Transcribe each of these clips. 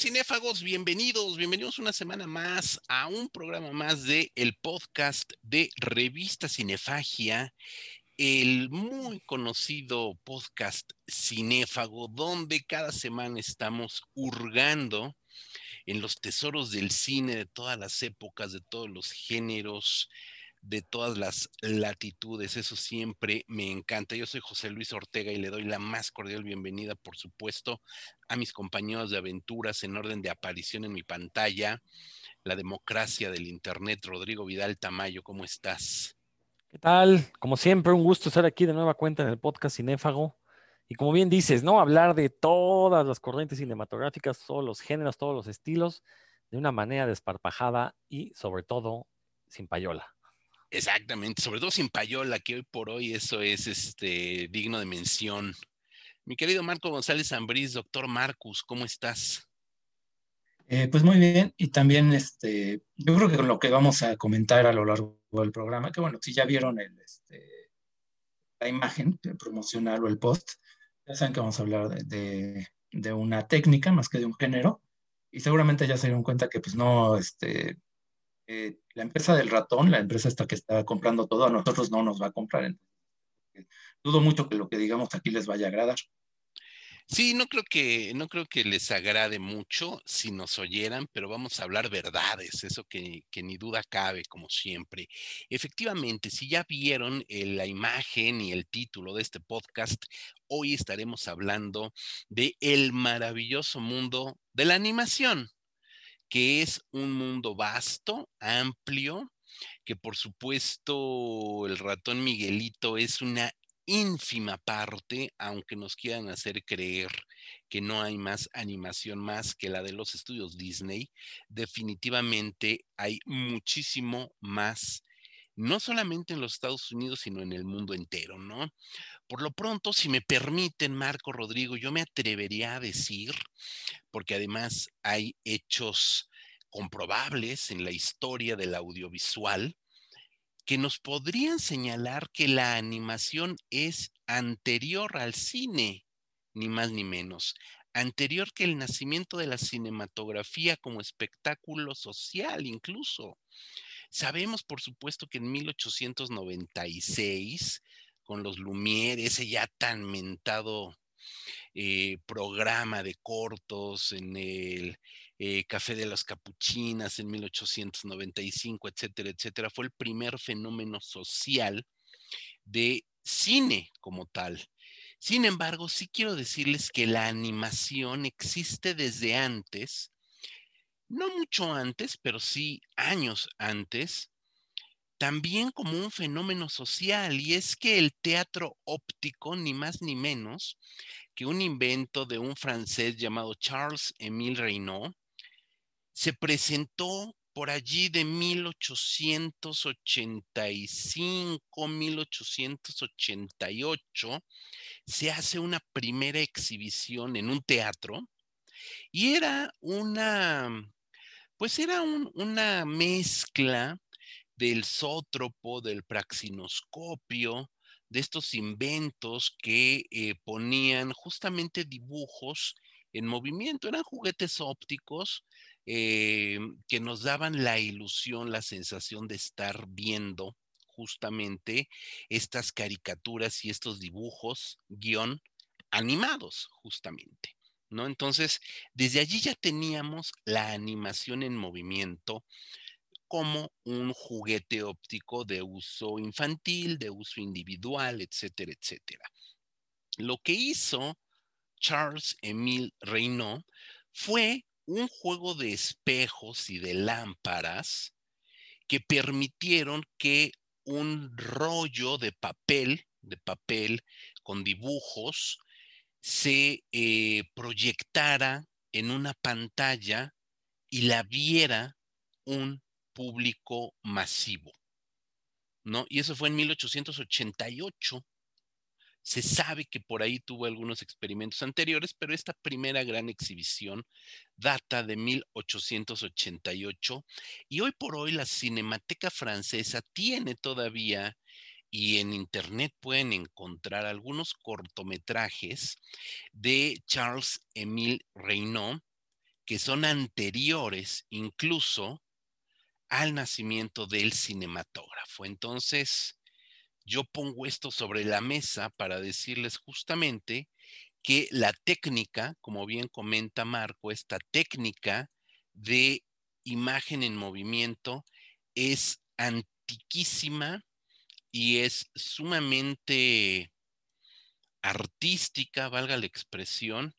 cinéfagos, bienvenidos, bienvenidos una semana más a un programa más de el podcast de Revista Cinefagia, el muy conocido podcast cinéfago, donde cada semana estamos hurgando en los tesoros del cine de todas las épocas, de todos los géneros, de todas las latitudes. Eso siempre me encanta. Yo soy José Luis Ortega y le doy la más cordial bienvenida, por supuesto, a mis compañeros de aventuras en orden de aparición en mi pantalla. La democracia del Internet, Rodrigo Vidal Tamayo, ¿cómo estás? ¿Qué tal? Como siempre, un gusto estar aquí de nueva cuenta en el podcast Cinéfago. Y como bien dices, ¿no? Hablar de todas las corrientes cinematográficas, todos los géneros, todos los estilos, de una manera desparpajada y sobre todo sin payola. Exactamente, sobre todo sin payola, que hoy por hoy eso es este, digno de mención. Mi querido Marco González Ambrís, doctor Marcus, ¿cómo estás? Eh, pues muy bien, y también este, yo creo que con lo que vamos a comentar a lo largo del programa, que bueno, si ya vieron el, este, la imagen promocional o el post, ya saben que vamos a hablar de, de, una técnica más que de un género, y seguramente ya se dieron cuenta que pues no, este, eh, la empresa del ratón, la empresa esta que está comprando todo, a nosotros no nos va a comprar. dudo mucho que lo que digamos aquí les vaya a agradar. Sí, no creo que, no creo que les agrade mucho si nos oyeran, pero vamos a hablar verdades, eso que, que ni duda cabe, como siempre. Efectivamente, si ya vieron eh, la imagen y el título de este podcast, hoy estaremos hablando de el maravilloso mundo de la animación que es un mundo vasto, amplio, que por supuesto el ratón Miguelito es una ínfima parte, aunque nos quieran hacer creer que no hay más animación más que la de los estudios Disney, definitivamente hay muchísimo más, no solamente en los Estados Unidos, sino en el mundo entero, ¿no? Por lo pronto, si me permiten, Marco Rodrigo, yo me atrevería a decir, porque además hay hechos comprobables en la historia del audiovisual, que nos podrían señalar que la animación es anterior al cine, ni más ni menos, anterior que el nacimiento de la cinematografía como espectáculo social incluso. Sabemos, por supuesto, que en 1896 con los Lumière, ese ya tan mentado eh, programa de cortos en el eh, Café de las Capuchinas en 1895, etcétera, etcétera, fue el primer fenómeno social de cine como tal. Sin embargo, sí quiero decirles que la animación existe desde antes, no mucho antes, pero sí años antes, también como un fenómeno social, y es que el teatro óptico, ni más ni menos que un invento de un francés llamado Charles Émile Reynaud, se presentó por allí de 1885, 1888, se hace una primera exhibición en un teatro y era una, pues era una mezcla del zótropo, del praxinoscopio, de estos inventos que eh, ponían justamente dibujos en movimiento. Eran juguetes ópticos eh, que nos daban la ilusión, la sensación de estar viendo justamente estas caricaturas y estos dibujos, guion, animados justamente. ¿No? Entonces, desde allí ya teníamos la animación en movimiento como un juguete óptico de uso infantil, de uso individual, etcétera, etcétera. Lo que hizo Charles Emile Reynaud fue un juego de espejos y de lámparas que permitieron que un rollo de papel, de papel con dibujos, se eh, proyectara en una pantalla y la viera un público masivo. ¿No? Y eso fue en 1888. Se sabe que por ahí tuvo algunos experimentos anteriores, pero esta primera gran exhibición data de 1888 y hoy por hoy la Cinemateca Francesa tiene todavía y en internet pueden encontrar algunos cortometrajes de Charles Émile Reynaud que son anteriores incluso al nacimiento del cinematógrafo. Entonces, yo pongo esto sobre la mesa para decirles justamente que la técnica, como bien comenta Marco, esta técnica de imagen en movimiento es antiquísima y es sumamente artística, valga la expresión,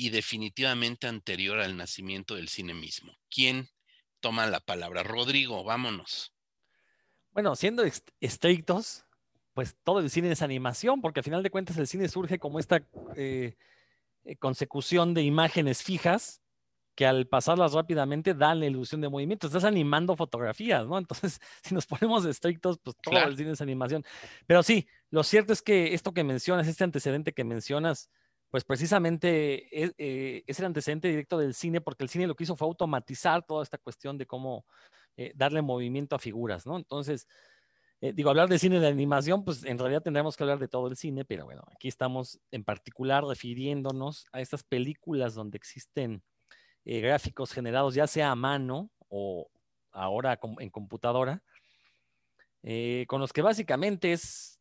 y definitivamente anterior al nacimiento del cine mismo. ¿Quién toma la palabra? Rodrigo, vámonos. Bueno, siendo estrictos, pues todo el cine es animación, porque al final de cuentas el cine surge como esta eh, eh, consecución de imágenes fijas que al pasarlas rápidamente dan la ilusión de movimiento. Estás animando fotografías, ¿no? Entonces, si nos ponemos estrictos, pues todo el cine es animación. Pero sí, lo cierto es que esto que mencionas, este antecedente que mencionas, pues precisamente es, eh, es, el antecedente directo del cine, porque el cine lo que hizo fue automatizar toda esta cuestión de cómo darle movimiento a figuras, ¿no? Entonces, eh, digo, hablar de cine de animación, pues en realidad tendremos que hablar de todo el cine, pero bueno, aquí estamos en particular refiriéndonos a estas películas donde existen eh, gráficos generados ya sea a mano o ahora en computadora, eh, con los que básicamente es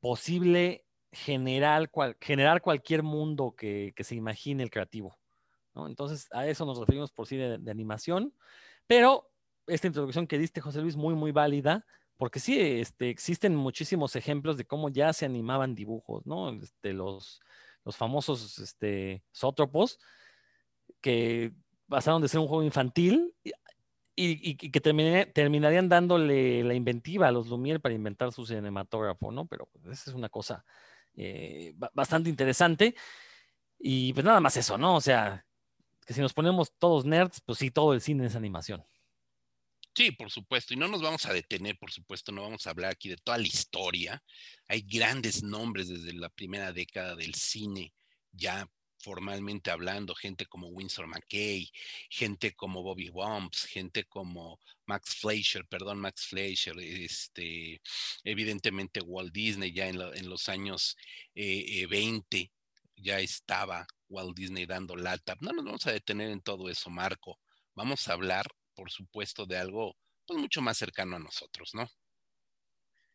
posible generar, generar cualquier mundo que, se imagine el creativo. Entonces, a eso nos referimos por cine de animación, pero esta introducción que diste, José Luis, muy, muy válida porque sí, este, existen muchísimos ejemplos de cómo ya se animaban dibujos, ¿no? Este, los, los famosos este, Sótropos, que pasaron de ser un juego infantil y, que terminarían dándole la inventiva a los Lumière para inventar su cinematógrafo, ¿no? Pero pues, esa es una cosa eh, bastante interesante. Y pues nada más eso, ¿no? O sea, que si nos ponemos todos nerds, pues sí, todo el cine es animación. Sí, por supuesto. Y no nos vamos a detener, por supuesto, no vamos a hablar aquí de toda la historia. Hay grandes nombres desde la primera década del cine, ya formalmente hablando, gente como Winsor McKay, gente como Bobby Bumps, gente como Max Fleischer, perdón, Max Fleischer, este, evidentemente Walt Disney ya en, los años 20 eh, ya estaba Walt Disney dando lata. No nos vamos a detener en todo eso, Marco. Vamos a hablar por supuesto, de algo pues, mucho más cercano a nosotros, ¿no?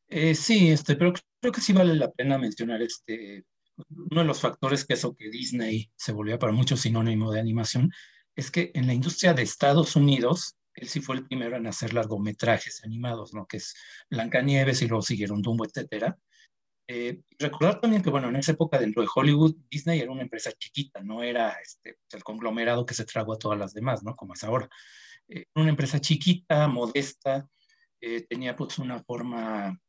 Eh, sí, este, pero creo que sí vale la pena mencionar este, uno de los factores que eso que Disney se volvió para muchos sinónimo de animación, es que en la industria de Estados Unidos, él sí fue el primero en hacer largometrajes animados, ¿no? Que es Blancanieves y luego siguieron Dumbo, etcétera. Eh, recordar también que, bueno, en esa época dentro de Hollywood, Disney era una empresa chiquita, no era este, el conglomerado que se tragó a todas las demás, ¿no? Como es ahora. Eh, una empresa chiquita, modesta, eh, tenía pues una forma,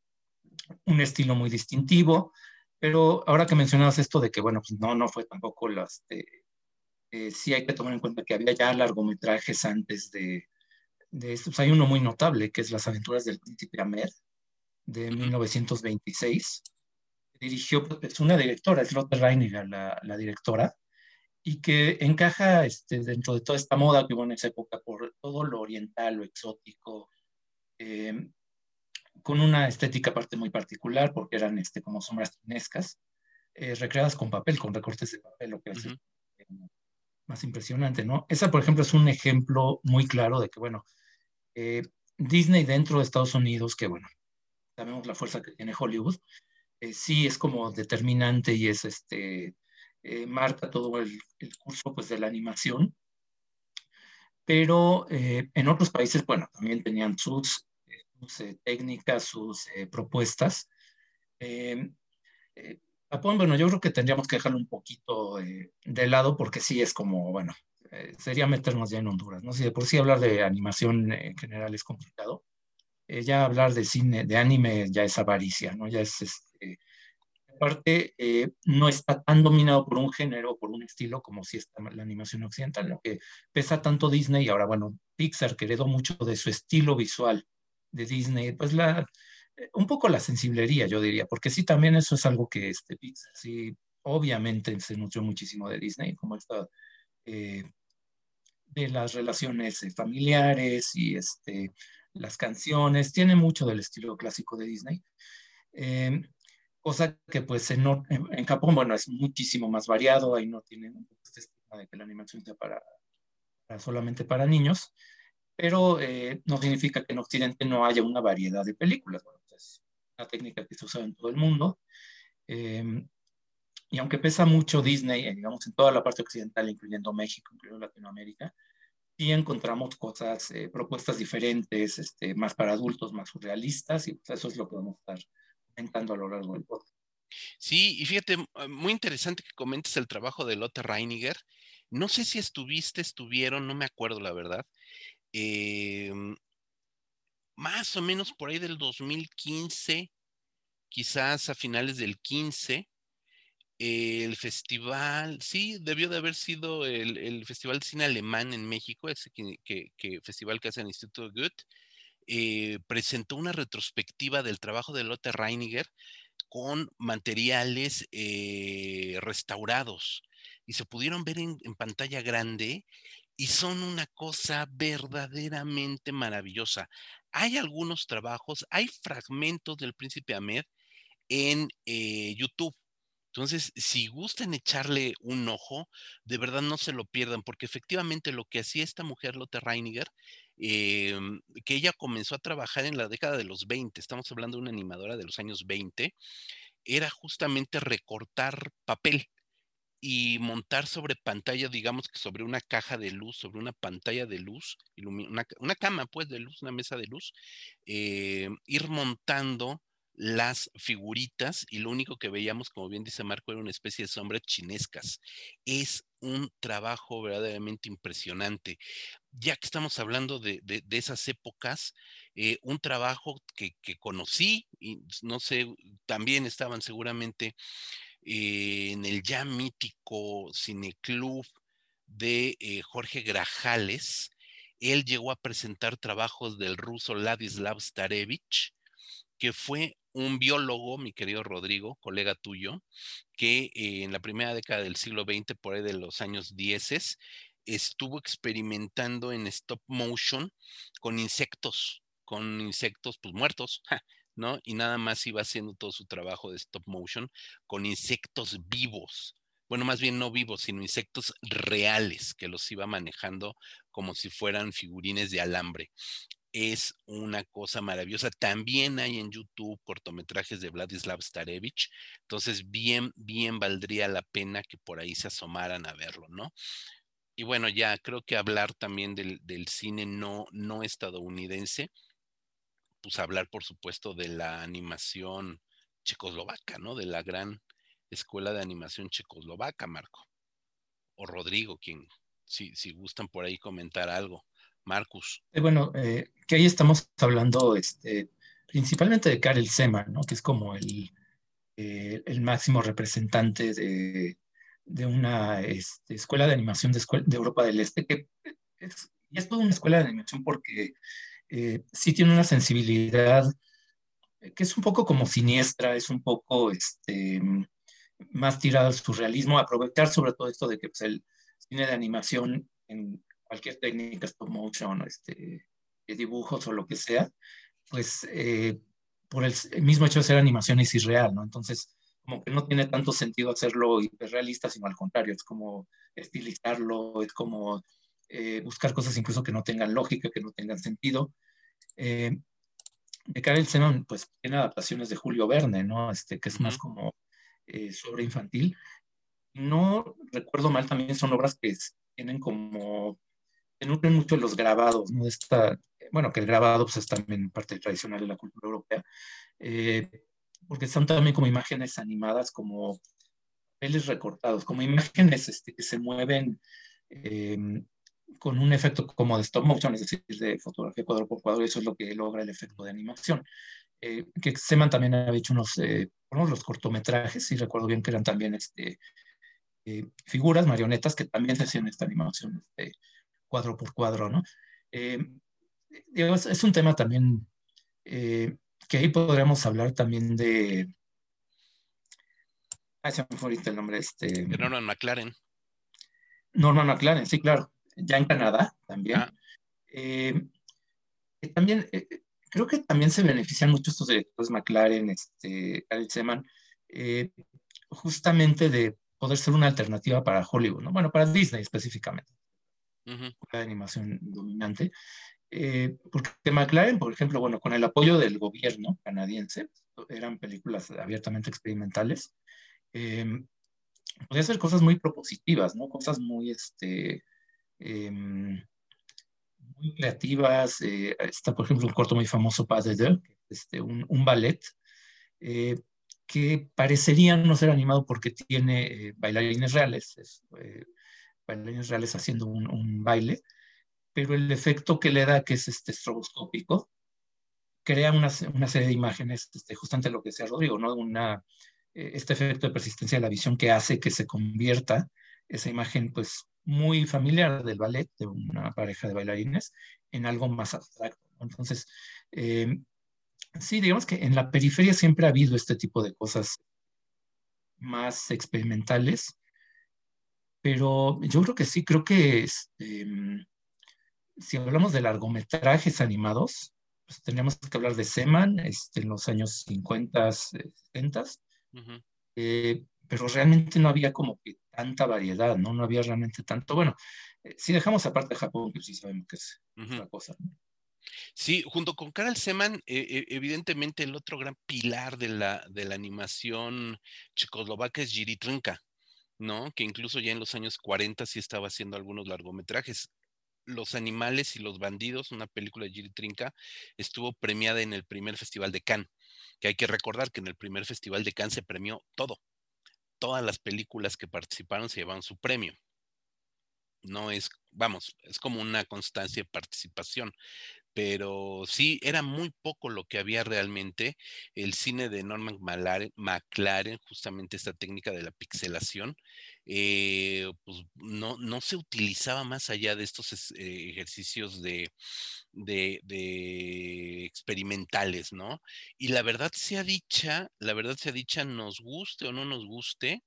un estilo muy distintivo, pero ahora que mencionabas esto de que, bueno, pues no, no fue tampoco las, eh, sí hay que tomar en cuenta que había ya largometrajes antes de, de esto. Pues, hay uno muy notable que es Las aventuras del príncipe Ahmed de 1926. Dirigió, es pues, una directora, es Lotte Reiniger, la, la directora, y que encaja este, dentro de toda esta moda que hubo en esa época por todo lo oriental, lo exótico, em, con una estética aparte muy particular, porque eran este, como sombras tinescas, eh, recreadas con papel, con recortes de papel, lo que hace más impresionante, ¿no? Esa, por ejemplo, es un ejemplo muy claro de que, bueno, eh, Disney dentro de Estados Unidos, que, bueno, sabemos la fuerza que tiene Hollywood, eh, sí es como determinante y es este eh, marca todo el, curso pues, de la animación. Pero eh, en otros países, bueno, también tenían sus, eh, técnicas, sus propuestas. Japón, bueno, yo creo que tendríamos que dejarlo un poquito de lado porque sí es como, bueno, sería meternos ya en Honduras, ¿no? Si de por sí hablar de animación en general es complicado, ya hablar de cine, de anime ya es avaricia, ¿no? Ya es este, parte eh, no está tan dominado por un género, por un estilo como si está la animación occidental, lo que pesa tanto Disney y ahora, bueno, Pixar, que heredó mucho de su estilo visual de Disney, pues la, eh, un poco la sensiblería, yo diría, porque sí, también eso es algo que este Pixar, sí, obviamente se nutrió muchísimo de Disney, como esta, eh, de las relaciones familiares y este, las canciones, tiene mucho del estilo clásico de Disney cosa que pues en, en, Japón, bueno, es muchísimo más variado, ahí no tienen este estigma de que la animación sea solamente para niños, pero eh, no significa que en Occidente no haya una variedad de películas. Bueno, es una técnica que se usa en todo el mundo. Em, y aunque pesa mucho Disney, eh, digamos, en toda la parte occidental, incluyendo México, incluyendo Latinoamérica, sí encontramos cosas, eh, propuestas diferentes, este, más para adultos, más surrealistas, y pues eso es lo que vamos a estar comentando a lo largo del podcast. Sí, y fíjate, muy interesante que comentes el trabajo de Lotte Reiniger. No sé si estuviste, estuvieron, no me acuerdo la verdad. Em, más o menos por ahí del 2015, quizás a finales del 15, el festival, sí, debió de haber sido el, Festival de Cine Alemán en México, ese que, festival que hace el Instituto Goethe, eh, presentó una retrospectiva del trabajo de Lotte Reiniger con materiales eh, restaurados y se pudieron ver en, pantalla grande y son una cosa verdaderamente maravillosa. Hay algunos trabajos, hay fragmentos del Príncipe Ahmed en eh, YouTube. Entonces, si gustan echarle un ojo, de verdad no se lo pierdan, porque efectivamente lo que hacía esta mujer, Lotte Reiniger, em, que ella comenzó a trabajar en la década de los 20, estamos hablando de una animadora de los años 20, era justamente recortar papel y montar sobre pantalla, digamos que sobre una caja de luz, sobre una pantalla de luz, una, una cama pues de luz, una mesa de luz, eh, ir montando las figuritas y lo único que veíamos, como bien dice Marco, era una especie de sombras chinescas. Es un trabajo verdaderamente impresionante. Ya que estamos hablando de, esas épocas, eh, un trabajo que, conocí, y no sé, también estaban seguramente eh, en el ya mítico cineclub de eh, Jorge Grajales. Él llegó a presentar trabajos del ruso Ladislav Starevich, que fue un biólogo, mi querido Rodrigo, colega tuyo, que eh, en la primera década del siglo XX, por ahí de los años 10, estuvo experimentando en stop motion con insectos, con insectos pues muertos, ¿no? Y nada más iba haciendo todo su trabajo de stop motion con insectos vivos. Bueno, más bien no vivos, sino insectos reales que los iba manejando como si fueran figurines de alambre es una cosa maravillosa. También hay en YouTube cortometrajes de Vladislav Starevich, entonces bien, bien valdría la pena que por ahí se asomaran a verlo, ¿no? Y bueno, ya creo que hablar también del, cine no, no estadounidense, pues hablar por supuesto de la animación checoslovaca, ¿no? De la gran escuela de animación checoslovaca, Marco. O Rodrigo, quien, si, gustan por ahí comentar algo. Marcus. Eh, bueno, eh, que ahí estamos hablando este, principalmente de Karel Sema, ¿no? que es como el, eh, el máximo representante de, de una este, escuela de animación de, de, Europa del Este, que es, y es toda una escuela de animación porque sí tiene una sensibilidad que es un poco como siniestra, es un poco este, más tirado al surrealismo, aprovechar sobre todo esto de que pues, el cine de animación en, cualquier técnica, stop motion, este, dibujos o lo que sea, pues eh, por el, mismo hecho de ser animación es irreal, ¿no? Entonces, como que no tiene tanto sentido hacerlo hiperrealista, sino al contrario, es como estilizarlo, es como eh, buscar cosas incluso que no tengan lógica, que no tengan sentido. Eh, de Karel Zenon, pues tiene adaptaciones de Julio Verne, ¿no? Este, que es más como sobre infantil. No recuerdo mal, también son obras que tienen como se nutren mucho los grabados, ¿no? Esta, bueno, que el grabado pues, es también parte tradicional de la cultura europea, eh, porque son también como imágenes animadas, como peles recortados, como imágenes este, que se mueven eh, con un efecto como de stop motion, es decir, de fotografía cuadro por cuadro, y eso es lo que logra el efecto de animación. Eh, que Seman también había hecho unos, unos los cortometrajes, y recuerdo bien que eran también este, figuras, marionetas, que también se hacían esta animación este, cuadro por cuadro, ¿no? Eh, es, un tema también eh, que ahí podríamos hablar también de... Ah, se me fue ahorita el nombre. Este, Norman McLaren. Norman McLaren, sí, claro. Ya en Canadá también. Ah. Eh, también, creo que también se benefician mucho estos directores McLaren, este, Alex Seman, justamente de poder ser una alternativa para Hollywood, ¿no? Bueno, para Disney específicamente de animación dominante. Eh, porque McLaren, por ejemplo, bueno, con el apoyo del gobierno canadiense, eran películas abiertamente experimentales, eh, podía hacer cosas muy propositivas, ¿no? Cosas muy, este, em, muy creativas. Eh, está, por ejemplo, un corto muy famoso, Pas de Deux, este, un, un ballet, eh, que parecería no ser animado porque tiene bailarines reales, bailarines reales haciendo un, un baile, pero el efecto que le da, que es este estroboscópico, crea una, una serie de imágenes, este, justamente lo que decía Rodrigo, ¿no? Una, eh, este efecto de persistencia de la visión que hace que se convierta esa imagen, pues, muy familiar del ballet, de una pareja de bailarines, en algo más abstracto. Entonces, eh, sí, digamos que en la periferia siempre ha habido este tipo de cosas más experimentales, pero yo creo que sí, creo que este, si hablamos de largometrajes animados, pues tendríamos que hablar de Seman este, en los años 50, 70, eh, pero realmente no había como que tanta variedad, ¿no? No había realmente tanto. Bueno, eh, si dejamos aparte Japón, que sí sabemos que es otra cosa. Sí, junto con Carl Seman, eh, evidentemente el otro gran pilar de la, de la animación checoslovaca es Jiri Trinka, ¿no? Que incluso ya en los años 40 sí estaba haciendo algunos largometrajes. Los animales y los bandidos, una película de Giri Trinca, estuvo premiada en el primer festival de Cannes, que hay que recordar que en el primer festival de Cannes se premió todo. Todas las películas que participaron se llevaron su premio. No es, vamos, es como una constancia de participación pero sí, era muy poco lo que había realmente. El cine de Norman McLaren, justamente esta técnica de la pixelación, eh, pues no, no, se utilizaba más allá de estos eh, ejercicios de, de, experimentales, ¿no? Y la verdad sea dicha, la verdad sea dicha, nos guste o no nos guste,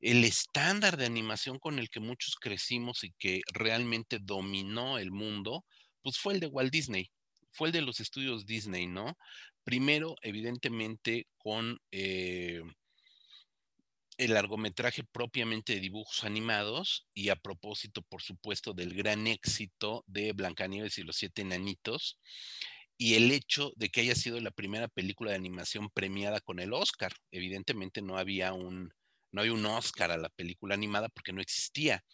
el estándar de animación con el que muchos crecimos y que realmente dominó el mundo, pues fue el de Walt Disney, fue el de los estudios Disney, ¿no? Primero, evidentemente, con eh, el largometraje propiamente de dibujos animados y a propósito, por supuesto, del gran éxito de Blancanieves y los siete enanitos y el hecho de que haya sido la primera película de animación premiada con el Oscar. Evidentemente no había un no hay un Oscar a la película animada porque no existía,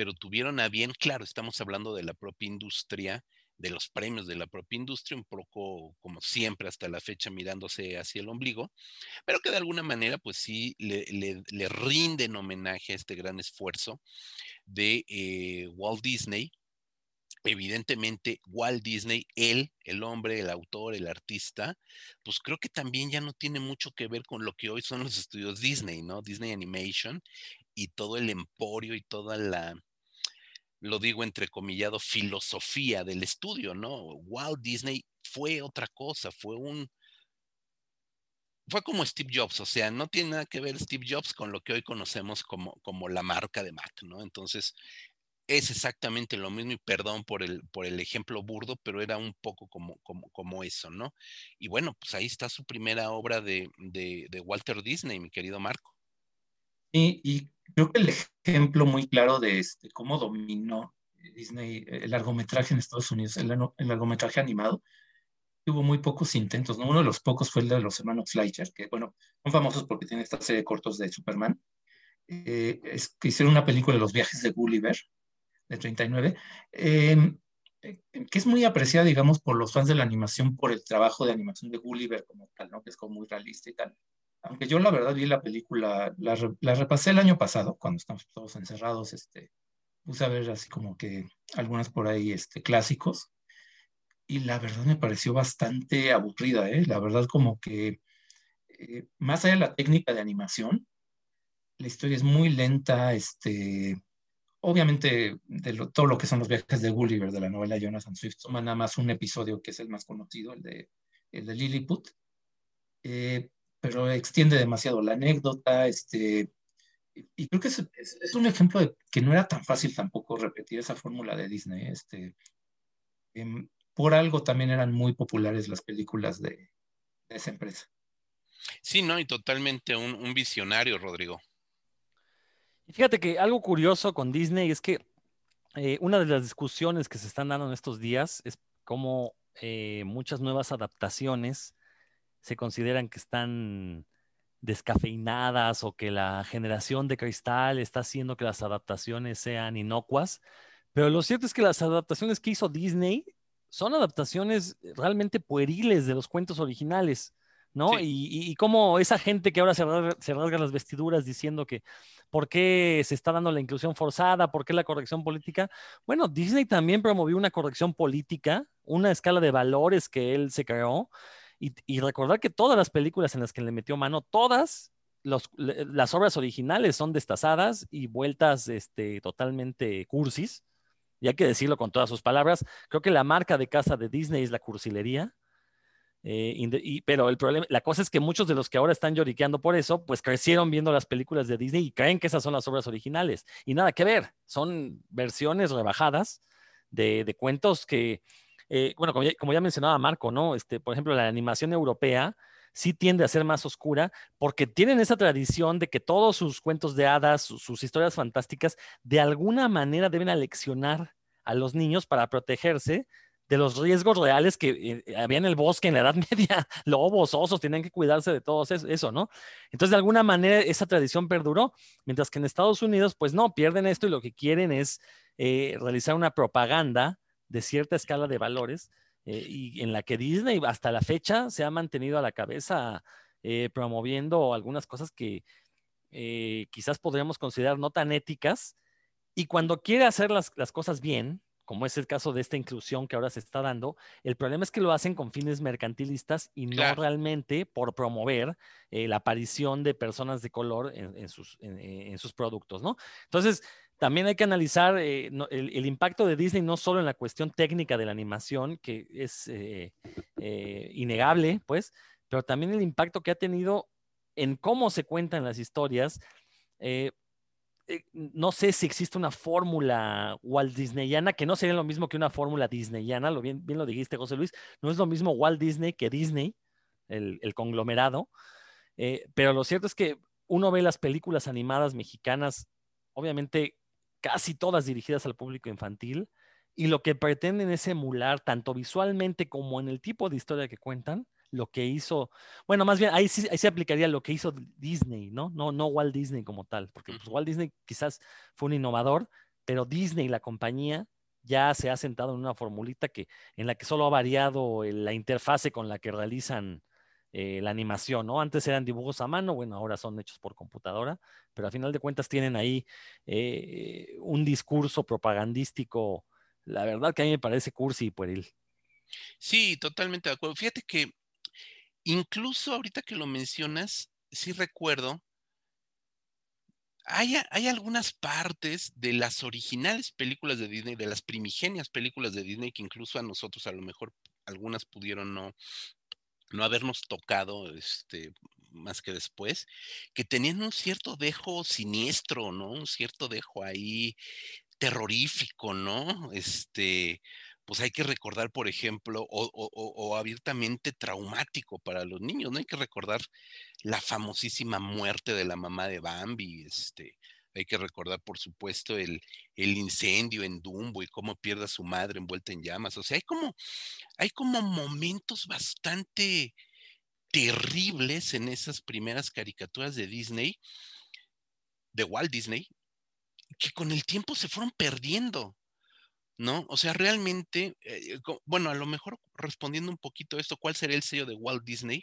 pero tuvieron a bien, claro, estamos hablando de la propia industria, de los premios de la propia industria, un poco como siempre hasta la fecha mirándose hacia el ombligo, pero que de alguna manera pues sí le, le, rinden homenaje a este gran esfuerzo de eh, Walt Disney, evidentemente Walt Disney, él, el hombre, el autor, el artista, pues creo que también ya no tiene mucho que ver con lo que hoy son los estudios Disney, ¿no? Disney Animation y todo el emporio y toda la, lo digo entrecomillado, filosofía del estudio, ¿no? Walt Disney fue otra cosa, fue un... Fue como Steve Jobs, o sea, no tiene nada que ver Steve Jobs con lo que hoy conocemos como, como la marca de Mac, ¿no? Entonces, es exactamente lo mismo y perdón por el, por el ejemplo burdo, pero era un poco como, como, como eso, ¿no? Y bueno, pues ahí está su primera obra de, Walter Disney, mi querido Marco. Y, y, creo que el ejemplo muy claro de este, cómo dominó Disney el largometraje en Estados Unidos, el, largometraje animado, tuvo muy pocos intentos, ¿no? Uno de los pocos fue el de los hermanos Fleischer, que, bueno, son famosos porque tienen esta serie de cortos de Superman, eh, que hicieron una película de los viajes de Gulliver, de 39, em, eh, que es muy apreciada, digamos, por los fans de la animación, por el trabajo de animación de Gulliver como tal, ¿no? Que es como muy realista y tal. Aunque yo la verdad vi la película, la, la repasé el año pasado, cuando estamos todos encerrados, este, puse a ver así como que algunas por ahí este, clásicos, y la verdad me pareció bastante aburrida, ¿eh? La verdad como que, eh, más allá de la técnica de animación, la historia es muy lenta, este, obviamente, de todo lo que son los viajes de Gulliver de la novela Jonathan Swift, toma nada más un episodio que es el más conocido, el de, el de Lilliput, eh, pero extiende demasiado la anécdota, este, y, creo que es, es, un ejemplo de que no era tan fácil tampoco repetir esa fórmula de Disney. Este, em, por algo también eran muy populares las películas de, de, esa empresa. Sí, no, y totalmente un, un visionario, Rodrigo. Fíjate que algo curioso con Disney es que eh, una de las discusiones que se están dando en estos días es cómo eh, muchas nuevas adaptaciones se consideran que están descafeinadas o que la generación de cristal está haciendo que las adaptaciones sean inocuas. Pero lo cierto es que las adaptaciones que hizo Disney son adaptaciones realmente pueriles de los cuentos originales. ¿no? Y, como esa gente que ahora se rasga, las vestiduras diciendo que por qué se está dando la inclusión forzada, por qué la corrección política. Bueno, Disney también promovió una corrección política, una escala de valores que él se creó. Y, recordar que todas las películas en las que le metió mano, todas las obras originales son destazadas y vueltas este, totalmente cursis. Y hay que decirlo con todas sus palabras. Creo que la marca de casa de Disney es la cursilería. Eh, pero el problema, la cosa es que muchos de los que ahora están lloriqueando por eso, pues crecieron viendo las películas de Disney y creen que esas son las obras originales. Y nada que ver, son versiones rebajadas de, cuentos que, eh, bueno, como ya, mencionaba Marco, ¿no? Este, por ejemplo, la animación europea sí tiende a ser más oscura porque tienen esa tradición de que todos sus cuentos de hadas, sus historias fantásticas, de alguna manera deben aleccionar a los niños para protegerse de los riesgos reales que eh, había en el bosque en la Edad Media, lobos, osos, tenían que cuidarse de todo eso, ¿no? Entonces, de alguna manera, esa tradición perduró, mientras que en Estados Unidos, pues no, pierden esto y lo que quieren es eh, realizar una propaganda de cierta escala de valores eh, y en la que Disney hasta la fecha se ha mantenido a la cabeza promoviendo algunas cosas que quizás podríamos considerar no tan éticas y cuando quiere hacer las, las cosas bien, como es el caso de esta inclusión que ahora se está dando, el problema es que lo hacen con fines mercantilistas y no realmente por promover eh, la aparición de personas de color en, sus, en, sus, productos, ¿no? Entonces, también hay que analizar eh, el, impacto de Disney no solo en la cuestión técnica de la animación, que es eh, innegable, pues, pero también el impacto que ha tenido en cómo se cuentan las historias, eh, no sé si existe una fórmula Walt Disneyana, que no sería lo mismo que una fórmula Disneyana, lo bien, bien lo dijiste, José Luis, no es lo mismo Walt Disney que Disney, el, conglomerado, eh, pero lo cierto es que uno ve las películas animadas mexicanas, obviamente casi todas dirigidas al público infantil, y lo que pretenden es emular tanto visualmente como en el tipo de historia que cuentan, lo que hizo, bueno, más bien ahí sí, se aplicaría lo que hizo Disney, ¿no? No, no Walt Disney como tal, porque pues, Walt Disney quizás fue un innovador, pero Disney, la compañía, ya se ha sentado en una formulita que, en la que solo ha variado la interfase con la que realizan eh, la animación, ¿no? Antes eran dibujos a mano, bueno, ahora son hechos por computadora, pero a final de cuentas tienen ahí eh, un discurso propagandístico, la verdad que a mí me parece cursi y pueril. Sí, totalmente de acuerdo. Fíjate que Incluso ahorita que lo mencionas, sí recuerdo, hay, hay, algunas partes de las originales películas de Disney, de las primigenias películas de Disney, que incluso a nosotros a lo mejor algunas pudieron no, no habernos tocado este, más que después, que tenían un cierto dejo siniestro, ¿no? Un cierto dejo ahí terrorífico, ¿no? Este, pues hay que recordar, por ejemplo, o, abiertamente traumático para los niños, ¿no? Hay que recordar la famosísima muerte de la mamá de Bambi, este, hay que recordar, por supuesto, el, incendio en Dumbo y cómo pierde a su madre envuelta en llamas. O sea, hay como, hay como momentos bastante terribles en esas primeras caricaturas de Disney, de Walt Disney, que con el tiempo se fueron perdiendo. ¿no? O sea, realmente, eh, bueno, a lo mejor respondiendo un poquito a esto, ¿cuál sería el sello de Walt Disney?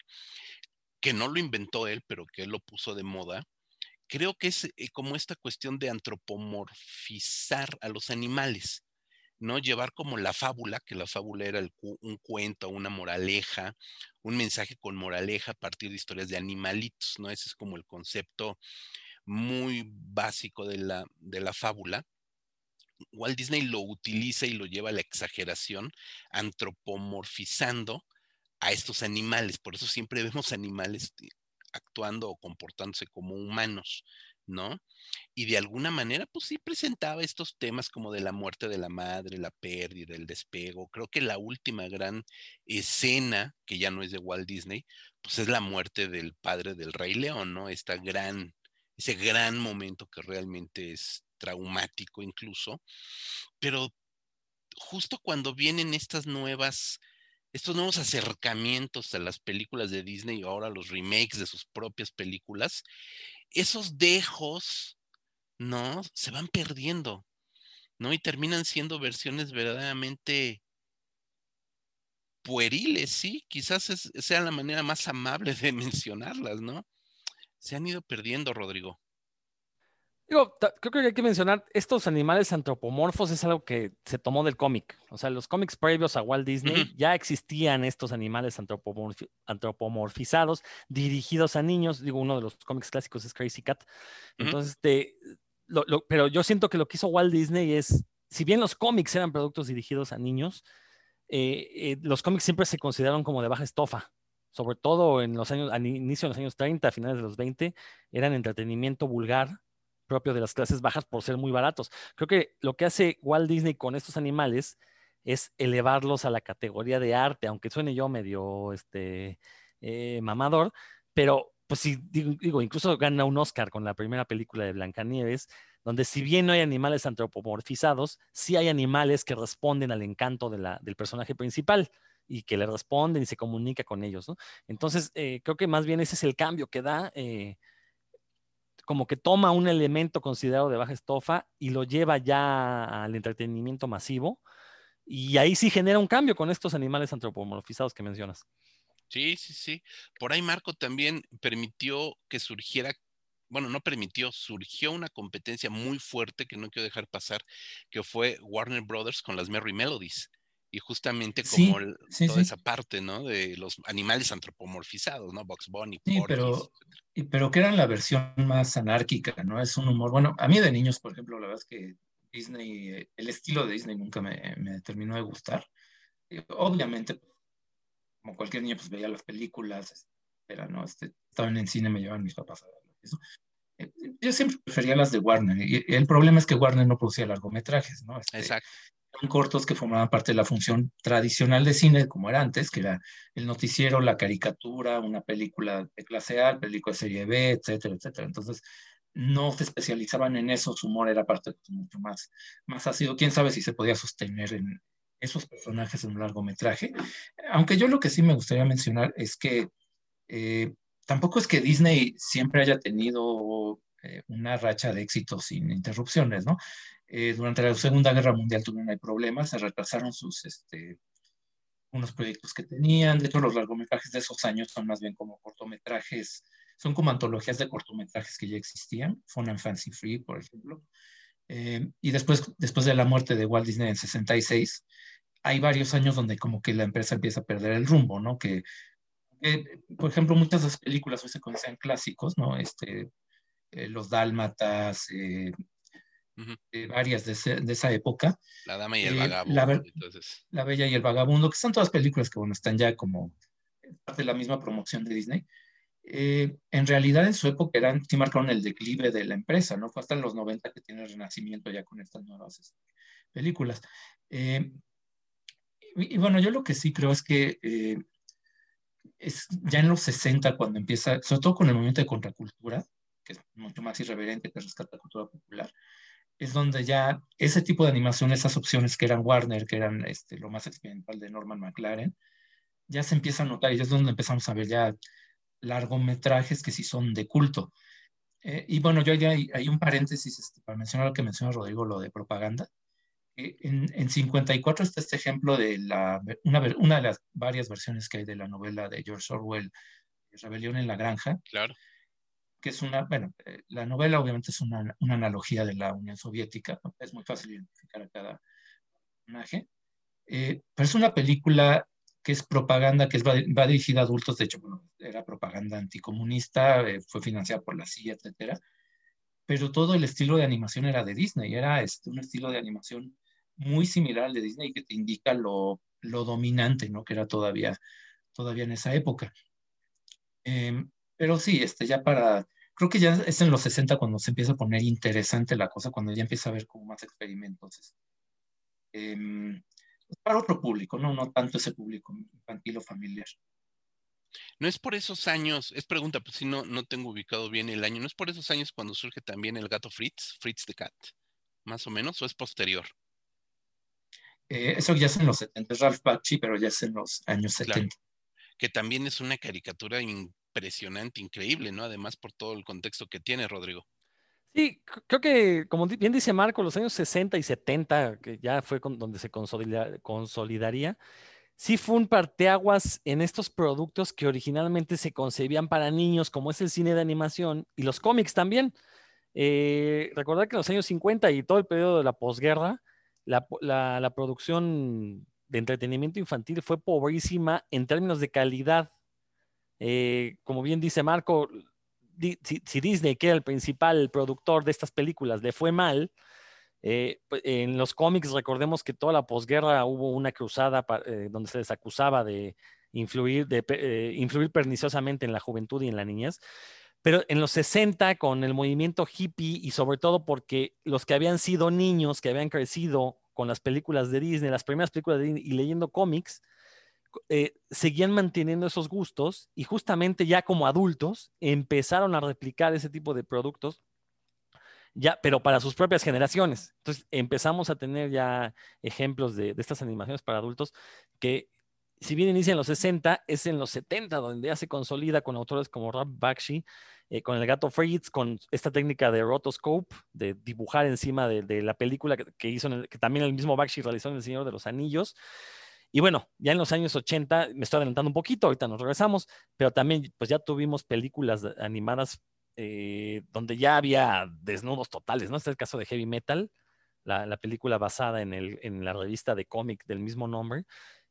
Que no lo inventó él, pero que él lo puso de moda. Creo que es eh, como esta cuestión de antropomorfizar a los animales, ¿no? Llevar como la fábula, que la fábula era un cuento, una moraleja, un mensaje con moraleja a partir de historias de animalitos, ¿no? Ese es como el concepto muy básico de la, de la fábula Walt Disney lo utiliza y lo lleva a la exageración, antropomorfizando a estos animales. Por eso siempre vemos animales actuando o comportándose como humanos, ¿no? Y de alguna manera, pues sí presentaba estos temas como de la muerte de la madre, la pérdida, el despego. Creo que la última gran escena, que ya no es de Walt Disney, pues es la muerte del padre del Rey León, ¿no? Esta gran ese gran momento que realmente es traumático incluso, pero justo cuando vienen estas nuevas, estos nuevos acercamientos a las películas de Disney y ahora los remakes de sus propias películas, esos dejos, ¿no? Se van perdiendo, ¿no? Y terminan siendo versiones verdaderamente pueriles, sí, quizás sea la manera más amable de mencionarlas, ¿no? Se han ido perdiendo, Rodrigo. Digo, creo que hay que mencionar, estos animales antropomorfos es algo que se tomó del cómic. O sea, los cómics previos a Walt Disney ya existían estos animales antropomorfizados dirigidos a niños. Digo, uno de los cómics clásicos es Crazy Cat. Entonces, este, pero yo siento que lo que hizo Walt Disney es, si bien los cómics eran productos dirigidos a niños, eh, eh, los cómics siempre se consideraron como de baja estofa sobre todo en los años, al inicio de los años 30, a finales de los 20, eran entretenimiento vulgar propio de las clases bajas por ser muy baratos. Creo que lo que hace Walt Disney con estos animales es elevarlos a la categoría de arte, aunque suene yo medio este, eh, mamador, pero pues sí, digo, incluso gana un Oscar con la primera película de Blancanieves, donde si bien no hay animales antropomorfizados, sí hay animales que responden al encanto del personaje principal y que le responden y se comunica con ellos. Entonces, eh, creo que más bien ese es el cambio que da eh, como que toma un elemento considerado de baja estofa y lo lleva ya al entretenimiento masivo. Y ahí sí genera un cambio con estos animales antropomorfizados que mencionas. Sí, sí, sí. Por ahí Marco también permitió que surgiera, bueno, no permitió, surgió una competencia muy fuerte que no quiero dejar pasar, que fue Warner Brothers con las Merry Melodies y justamente como toda esa parte, ¿no? De los animales antropomorfizados, ¿no? Box Bunny, Sí, pero, pero que eran la versión más anárquica, ¿no? Es un humor, bueno, a mí de niños, por ejemplo, la verdad es que Disney, eh, el estilo de Disney nunca me, me terminó de gustar. obviamente, pues, como cualquier niño, pues veía las películas, era, ¿no? Este, estaban en cine, me llevaban mis papás a verlo. Eso. Eh, yo siempre prefería las de Warner, y el problema es que Warner no producía largometrajes, ¿no? Este, Exacto cortos que formaban parte de la función tradicional de cine, como era antes, que era el noticiero, la caricatura, una película de clase A, película de serie B, etcétera, etcétera. Entonces, no se especializaban en eso, su humor era parte pues, mucho más, más ácido. Quién sabe si se podía sostener en esos personajes en un largometraje. Aunque yo lo que sí me gustaría mencionar es que eh, tampoco es que Disney siempre haya tenido eh, una racha de éxitos sin interrupciones, ¿no? Eh, durante la Segunda Guerra Mundial tuvieron problemas, se retrasaron sus, este, unos proyectos que tenían. De hecho, los largometrajes de esos años son más bien como cortometrajes, son como antologías de cortometrajes que ya existían, Fun and Fancy Free, por ejemplo. Eh, y después, después de la muerte de Walt Disney en 66, hay varios años donde como que la empresa empieza a perder el rumbo, ¿no? Que, por ejemplo, muchas de las películas hoy se conocen clásicos, ¿no? Este, eh, Los Dálmatas, varias de, esa época. La Dama y el eh, Vagabundo. La, Bella y el Vagabundo, que son todas películas que, bueno, están ya como parte de la misma promoción de Disney. Eh, en realidad, en su época eran, sí marcaron el declive de la empresa, ¿no? Fue hasta en los 90 que tiene el renacimiento ya con estas nuevas este, películas. Eh, y, bueno, yo lo que sí creo es que es ya en los 60 cuando empieza, sobre todo con el movimiento de contracultura, que es mucho más irreverente que rescata la cultura popular, es donde ya ese tipo de animación, esas opciones que eran Warner, que eran este, lo más experimental de Norman McLaren, ya se empieza a notar y es donde empezamos a ver ya largometrajes que sí son de culto. Eh, y bueno, yo ya hay, un paréntesis este, para mencionar lo que menciona Rodrigo, lo de propaganda. en, en, 54 está este ejemplo de la, una, una, de las varias versiones que hay de la novela de George Orwell, Rebelión en la Granja. Claro que es una, bueno, eh, la novela obviamente es una, una analogía de la Unión Soviética, es muy fácil identificar a cada personaje, eh, pero es una película que es propaganda, que es, va, dirigida a adultos, de hecho, bueno, era propaganda anticomunista, eh, fue financiada por la CIA, etcétera, pero todo el estilo de animación era de Disney, era este, un estilo de animación muy similar al de Disney que te indica lo, lo dominante, ¿no? Que era todavía, todavía en esa época. Em, pero sí, este, ya para, creo que ya es en los 60 cuando se empieza a poner interesante la cosa, cuando ya empieza a haber como más experimentos. Em, para otro público, ¿no? No tanto ese público infantil o familiar. No es por esos años, es pregunta, pues si no, no tengo ubicado bien el año, ¿no es por esos años cuando surge también el gato Fritz, Fritz the Cat, más o menos, o es posterior? Eh, eso ya es en los 70, es Ralph Bakshi, pero ya es en los años 70. que también es una caricatura impresionante, increíble, ¿no? Además por todo el contexto que tiene, Rodrigo. Sí, creo que, como bien dice Marco, los años 60 y 70, que ya fue donde se consolidaría, sí fue un parteaguas en estos productos que originalmente se concebían para niños, como es el cine de animación y los cómics también. Eh, recordar que en los años 50 y todo el periodo de la posguerra, la, producción de entretenimiento infantil fue pobrísima en términos de calidad. Eh, como bien dice Marco, si, Disney, que era el principal productor de estas películas, le fue mal, eh, pues, en los cómics recordemos que toda la posguerra hubo una cruzada eh, donde se les acusaba de influir, de, eh, influir perniciosamente en la juventud y en la niñez. Pero en los 60, con el movimiento hippie y sobre todo porque los que habían sido niños, que habían crecido con las películas de Disney, las primeras películas de Disney y leyendo cómics, eh, seguían manteniendo esos gustos y justamente ya como adultos empezaron a replicar ese tipo de productos, ya, pero para sus propias generaciones. Entonces empezamos a tener ya ejemplos de, estas animaciones para adultos que si bien inicia en los 60, es en los 70 donde ya se consolida con autores como Rob Bakshi, eh, con el gato Fritz, con esta técnica de rotoscope, de dibujar encima de, la película que, hizo, que también el mismo Bakshi realizó en El Señor de los Anillos. Y bueno, ya en los años 80, me estoy adelantando un poquito, ahorita nos regresamos, pero también pues ya tuvimos películas animadas eh, donde ya había desnudos totales, ¿no? Este es el caso de Heavy Metal, la, película basada en, el, en la revista de cómic del mismo nombre,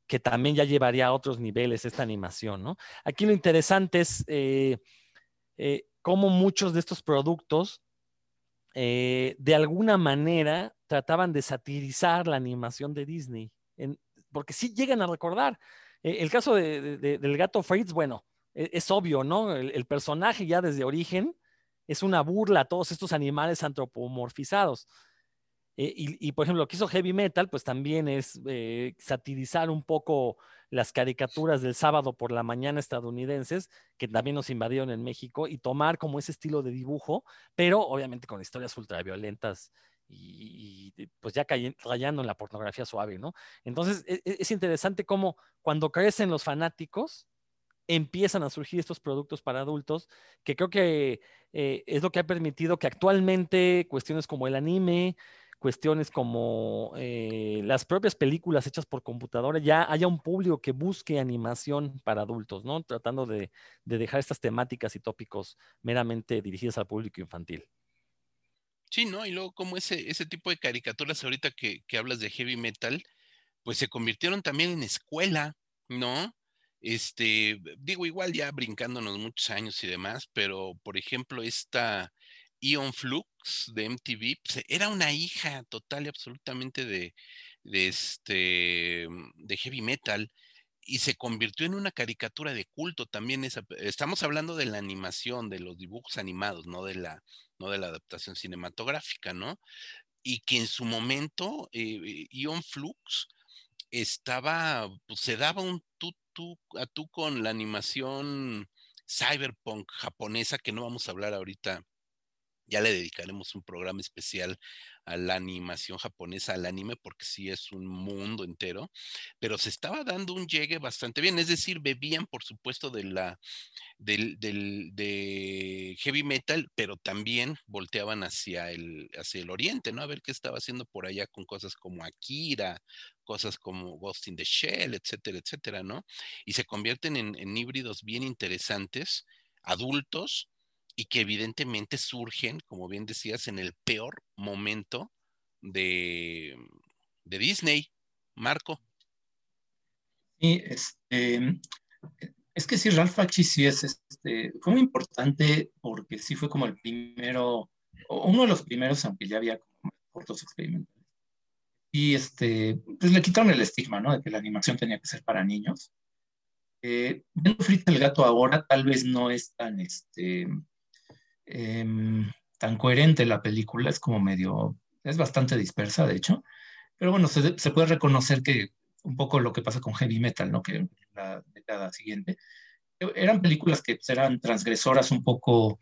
que también ya llevaría a otros niveles esta animación, ¿no? Aquí lo interesante es eh, eh, cómo muchos de estos productos de alguna manera trataban de satirizar la animación de Disney. Porque sí llegan a recordar. Eh, el caso del gato Fritz, bueno, e, es, obvio, ¿no? El, personaje ya desde origen es una burla a todos estos animales antropomorfizados. Eh, y, por ejemplo, lo que hizo Heavy Metal, pues también es eh, satirizar un poco las caricaturas del sábado por la mañana estadounidenses, que también nos invadieron en México, y tomar como ese estilo de dibujo, pero obviamente con historias ultraviolentas y, pues ya rayando en la pornografía suave, ¿no? Entonces e, e, es, interesante cómo cuando crecen los fanáticos, empiezan a surgir estos productos para adultos, que creo que eh, es lo que ha permitido que actualmente cuestiones como el anime, cuestiones como eh, las propias películas hechas por computadora, ya haya un público que busque animación para adultos, ¿no? Tratando de, de dejar estas temáticas y tópicos meramente dirigidas al público infantil. Sí, ¿no? Y luego como ese, ese tipo de caricaturas ahorita que, hablas de heavy metal, pues se convirtieron también en escuela, ¿no? Este, digo, igual ya brincándonos muchos años y demás, pero por ejemplo, esta Ion Flux de MTV, pues, era una hija total y absolutamente de, de, este, de heavy metal y se convirtió en una caricatura de culto también. estamos hablando de la animación, de los dibujos animados, no de la, no de la adaptación cinematográfica, ¿no? Y que en su momento eh, Ion Flux estaba, pues se daba un tú, tú a tú con la animación cyberpunk japonesa, que no vamos a hablar ahorita ya le dedicaremos un programa especial a la animación japonesa, al anime, porque sí es un mundo entero, pero se estaba dando un llegue bastante bien, es decir, bebían por supuesto de la del, del de heavy metal, pero también volteaban hacia el, hacia el oriente, ¿no? A ver qué estaba haciendo por allá con cosas como Akira, cosas como Ghost in the Shell, etcétera, etcétera, ¿no? Y se convierten en, en híbridos bien interesantes, adultos, y que evidentemente surgen, como bien decías, en el peor momento de, Disney. Marco. Sí, este, es que sí, Ralph Bakshi sí es, este, fue muy importante porque sí fue como el primero, uno de los primeros, aunque ya había cortos experimentales. Y este, pues le quitaron el estigma, ¿no? De que la animación tenía que ser para niños. Eh, Frita el gato ahora, tal vez no es tan, este, Em, tan coherente la película, es como medio, es bastante dispersa, de hecho, pero bueno, se, puede reconocer que un poco lo que pasa con Heavy Metal, ¿no? Que la década siguiente, eran películas que pues, eran transgresoras un poco,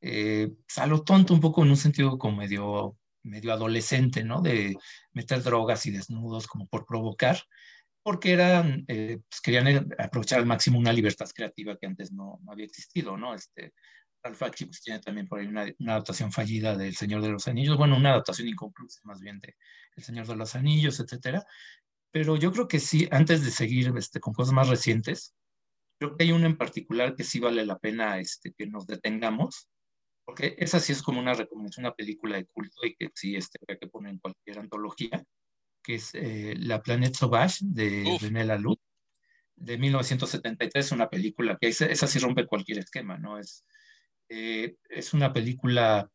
eh, pues, a lo tonto, un poco en un sentido como medio, medio adolescente, ¿no? De meter drogas y desnudos como por provocar, porque eran, eh, pues, querían aprovechar al máximo una libertad creativa que antes no, no había existido, ¿no? Este, Ralph pues, tiene también por ahí una, una, adaptación fallida del Señor de los Anillos, bueno, una adaptación inconclusa más bien de El Señor de los Anillos, etcétera. Pero yo creo que sí, antes de seguir este, con cosas más recientes, creo que hay una en particular que sí vale la pena este, que nos detengamos, porque esa sí es como una recomendación, una película de culto y que sí este, hay que poner en cualquier antología, que es eh, La Planète Sauvage de René Laloux, de 1973, una película que esa, esa sí rompe cualquier esquema, ¿no? Es eh, es una película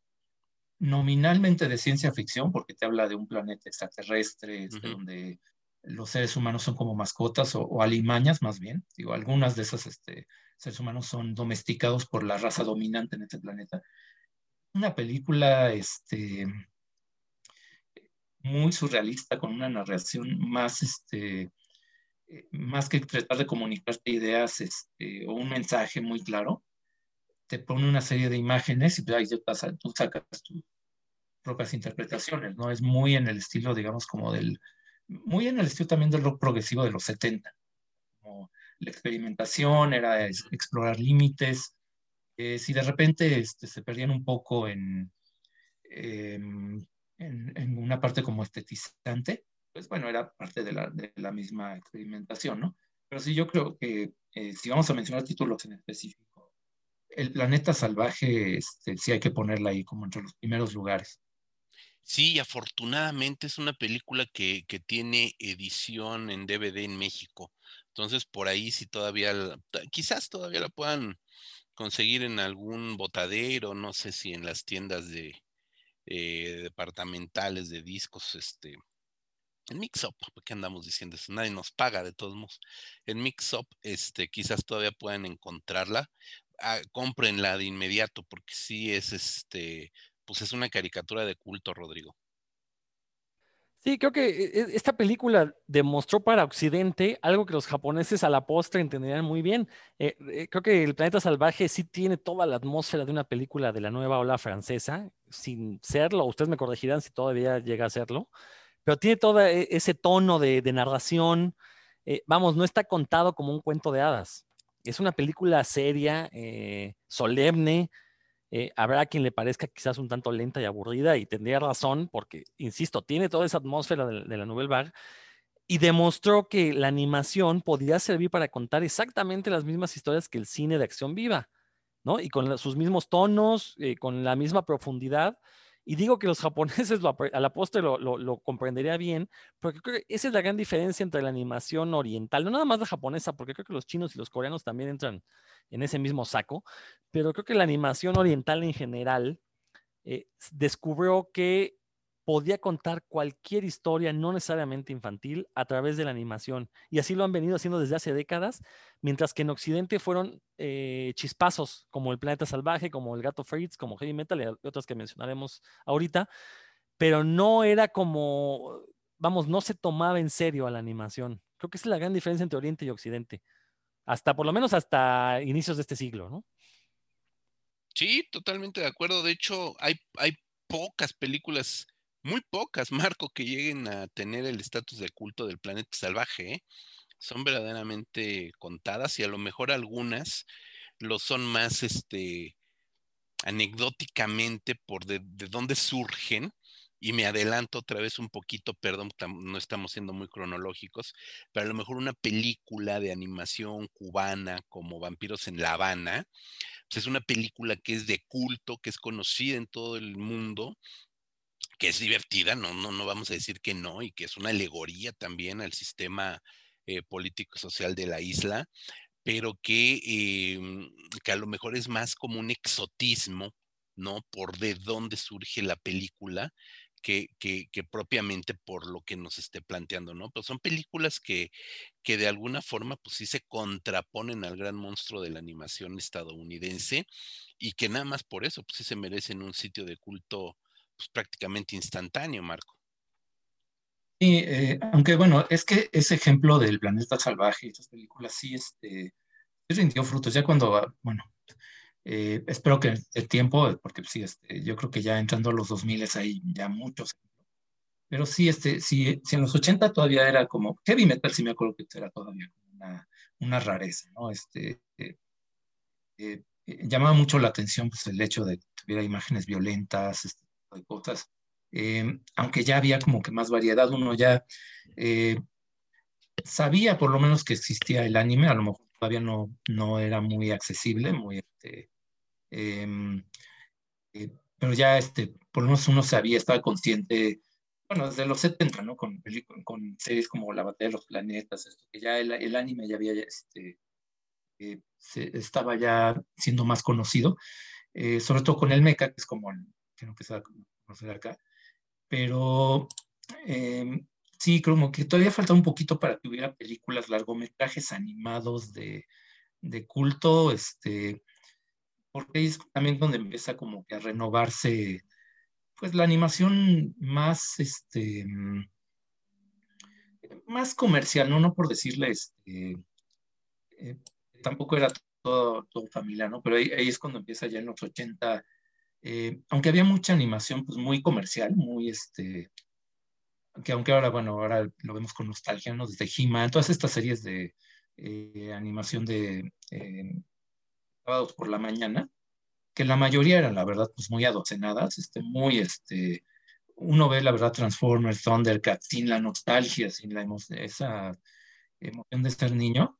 nominalmente de ciencia ficción porque te habla de un planeta extraterrestre este, donde los seres humanos son como mascotas o, alimañas más bien. Digo, algunas de esas este, seres humanos son domesticados por la raza dominante en este planeta. Una película este, muy surrealista con una narración más, este, eh, más que tratar de comunicarte ideas este, o un mensaje muy claro, te pone una serie de imágenes y pues, ahí tú sacas tus propias interpretaciones, ¿no? Es muy en el estilo, digamos, como del, muy en el estilo también del rock progresivo de los 70. Como la experimentación era explorar límites. Eh, si de repente este, se perdían un poco en, em, en, en, una parte como estetizante, pues bueno, era parte de la, de la misma experimentación, ¿no? Pero sí, yo creo que eh, si vamos a mencionar títulos en específico, el planeta salvaje, este, sí hay que ponerla ahí como entre los primeros lugares. Sí, afortunadamente es una película que, tiene edición en DVD en México. Entonces, por ahí si todavía, quizás todavía la puedan conseguir en algún botadero, no sé si en las tiendas de eh, departamentales de discos, este, en Mixup, qué andamos diciendo eso? Nadie nos paga de todos modos. En Mixup, este, quizás todavía puedan encontrarla. Ah, cómprenla de inmediato, porque sí es este, pues es una caricatura de culto, Rodrigo. Sí, creo que e, e, esta película demostró para Occidente algo que los japoneses a la postre entenderían muy bien. Eh, eh, creo que El Planeta Salvaje sí tiene toda la atmósfera de una película de la nueva ola francesa, sin serlo, ustedes me corregirán si todavía llega a serlo, pero tiene todo ese tono de, narración. Eh, vamos, no está contado como un cuento de hadas. Es una película seria, eh, solemne. Eh, habrá quien le parezca quizás un tanto lenta y aburrida y tendría razón porque, insisto, tiene toda esa atmósfera de, la Nouvelle Vague y demostró que la animación podía servir para contar exactamente las mismas historias que el cine de acción viva, ¿no? Y con sus mismos tonos, eh, con la misma profundidad y digo que los japoneses a la postre lo, lo, comprendería bien, porque creo que esa es la gran diferencia entre la animación oriental, no nada más la japonesa, porque creo que los chinos y los coreanos también entran en ese mismo saco, pero creo que la animación oriental en general eh, descubrió que podía contar cualquier historia, no necesariamente infantil, a través de la animación. Y así lo han venido haciendo desde hace décadas, mientras que en Occidente fueron eh, chispazos, como El Planeta Salvaje, como El Gato Fritz, como Heavy Metal y otras que mencionaremos ahorita, pero no era como, vamos, no se tomaba en serio a la animación. Creo que esa es la gran diferencia entre Oriente y Occidente, hasta por lo menos hasta inicios de este siglo, ¿no? Sí, totalmente de acuerdo. De hecho, hay, hay pocas películas muy pocas, Marco, que lleguen a tener el estatus de culto del planeta salvaje. ¿eh? Son verdaderamente contadas y a lo mejor algunas lo son más este, anecdóticamente por de, de dónde surgen. Y me adelanto otra vez un poquito, perdón, no estamos siendo muy cronológicos, pero a lo mejor una película de animación cubana como Vampiros en La Habana, pues es una película que es de culto, que es conocida en todo el mundo que es divertida, no, no, no vamos a decir que no, y que es una alegoría también al sistema eh, político social de la isla, pero que, em, que a lo mejor es más como un exotismo, ¿no? Por de dónde surge la película, que, que, que, propiamente por lo que nos esté planteando, ¿no? Pero son películas que, que de alguna forma, pues sí se contraponen al gran monstruo de la animación estadounidense y que nada más por eso, pues sí se merecen un sitio de culto pues, prácticamente instantáneo, Marco. Sí, eh, aunque bueno, es que ese ejemplo del planeta salvaje, esas películas sí este, rindió frutos. Ya cuando, bueno, eh, espero que el tiempo, porque sí, este, yo creo que ya entrando a los 2000 hay ya muchos. Pero sí, este, sí, si en los 80 todavía era como heavy metal, sí me acuerdo que era todavía una, una rareza, ¿no? Este, eh, eh, llamaba mucho la atención pues, el hecho de que tuviera imágenes violentas, este de cosas. aunque ya había como que más variedad, uno ya sabía por lo menos que existía el anime, a lo mejor todavía no, no era muy accesible, muy, este, em, eh, pero ya este, por lo menos uno sabía, estaba consciente, bueno, desde los 70, ¿no? Con, con series como La Batalla de los Planetas, que ya el, anime ya había, este, eh, se, estaba ya siendo más conocido, eh, sobre todo con el mecha, que es como el que no se conocer acá, pero em, sí, como que todavía falta un poquito para que hubiera películas, largometrajes animados de, de culto, este, porque es también donde empieza como que a renovarse, pues la animación más, este, más comercial, no, no por decirle, este, eh, tampoco era todo, todo familiar, ¿no? Pero ahí, es cuando empieza ya en los 80, eh, aunque había mucha animación, pues muy comercial, muy, este, que aunque ahora, bueno, ahora lo vemos con nostalgia, ¿no? Desde He-Man, todas estas series de eh, animación de eh, sábados por la mañana, que la mayoría eran, la verdad, pues muy adocenadas, este, muy, este, uno ve, la verdad, Transformers, Thundercats, sin la nostalgia, sin la esa emoción de ser niño,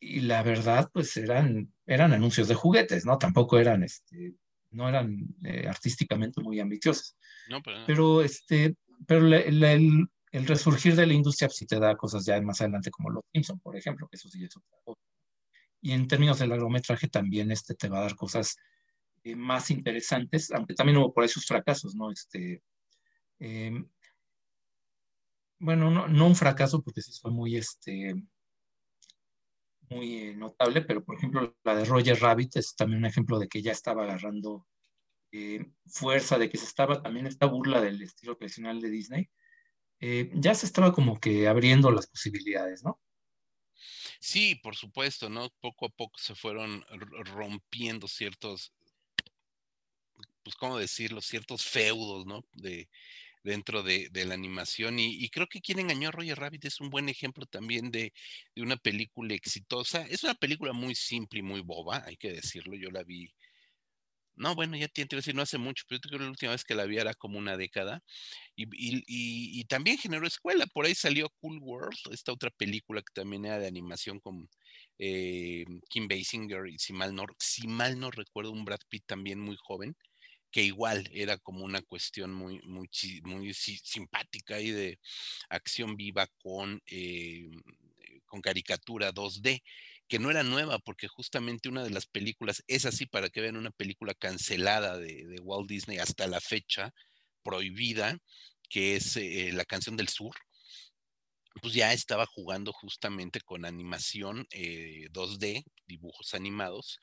y la verdad, pues eran, eran anuncios de juguetes, ¿no? Tampoco eran, este, no eran eh, artísticamente muy ambiciosos. No, pero... pero este, pero el, resurgir de la industria sí te da cosas ya más adelante como los Simpson, por ejemplo, que eso sí es otra cosa. Y en términos del largometraje también este te va a dar cosas eh, más interesantes, aunque también hubo por ahí sus fracasos, ¿no? Este, em, bueno, no, un fracaso porque sí fue muy, este, muy eh, notable, pero por ejemplo la de Roger Rabbit es también un ejemplo de que ya estaba agarrando eh, fuerza, de que se estaba también esta burla del estilo tradicional de Disney, eh, ya se estaba como que abriendo las posibilidades, ¿no? Sí, por supuesto, ¿no? Poco a poco se fueron rompiendo ciertos, pues, ¿cómo decirlo? Ciertos feudos, ¿no? De, dentro de, la animación. Y, creo que Quien engañó a Roger Rabbit es un buen ejemplo también de, una película exitosa. Es una película muy simple y muy boba, hay que decirlo. Yo la vi no, bueno, ya tiene que decir, no hace mucho, pero yo creo que la última vez que la vi era como una década. Y, también generó escuela. Por ahí salió Cool World, esta otra película que también era de animación con eh, Kim Basinger y si mal no recuerdo, un Brad Pitt también muy joven, que igual era como una cuestión muy, muy, muy simpática y de acción viva con, eh, con caricatura 2D que no era nueva, porque justamente una de las películas, es así para que vean una película cancelada de, Walt Disney hasta la fecha, prohibida, que es eh, La canción del sur, pues ya estaba jugando justamente con animación 2D, eh, dibujos animados,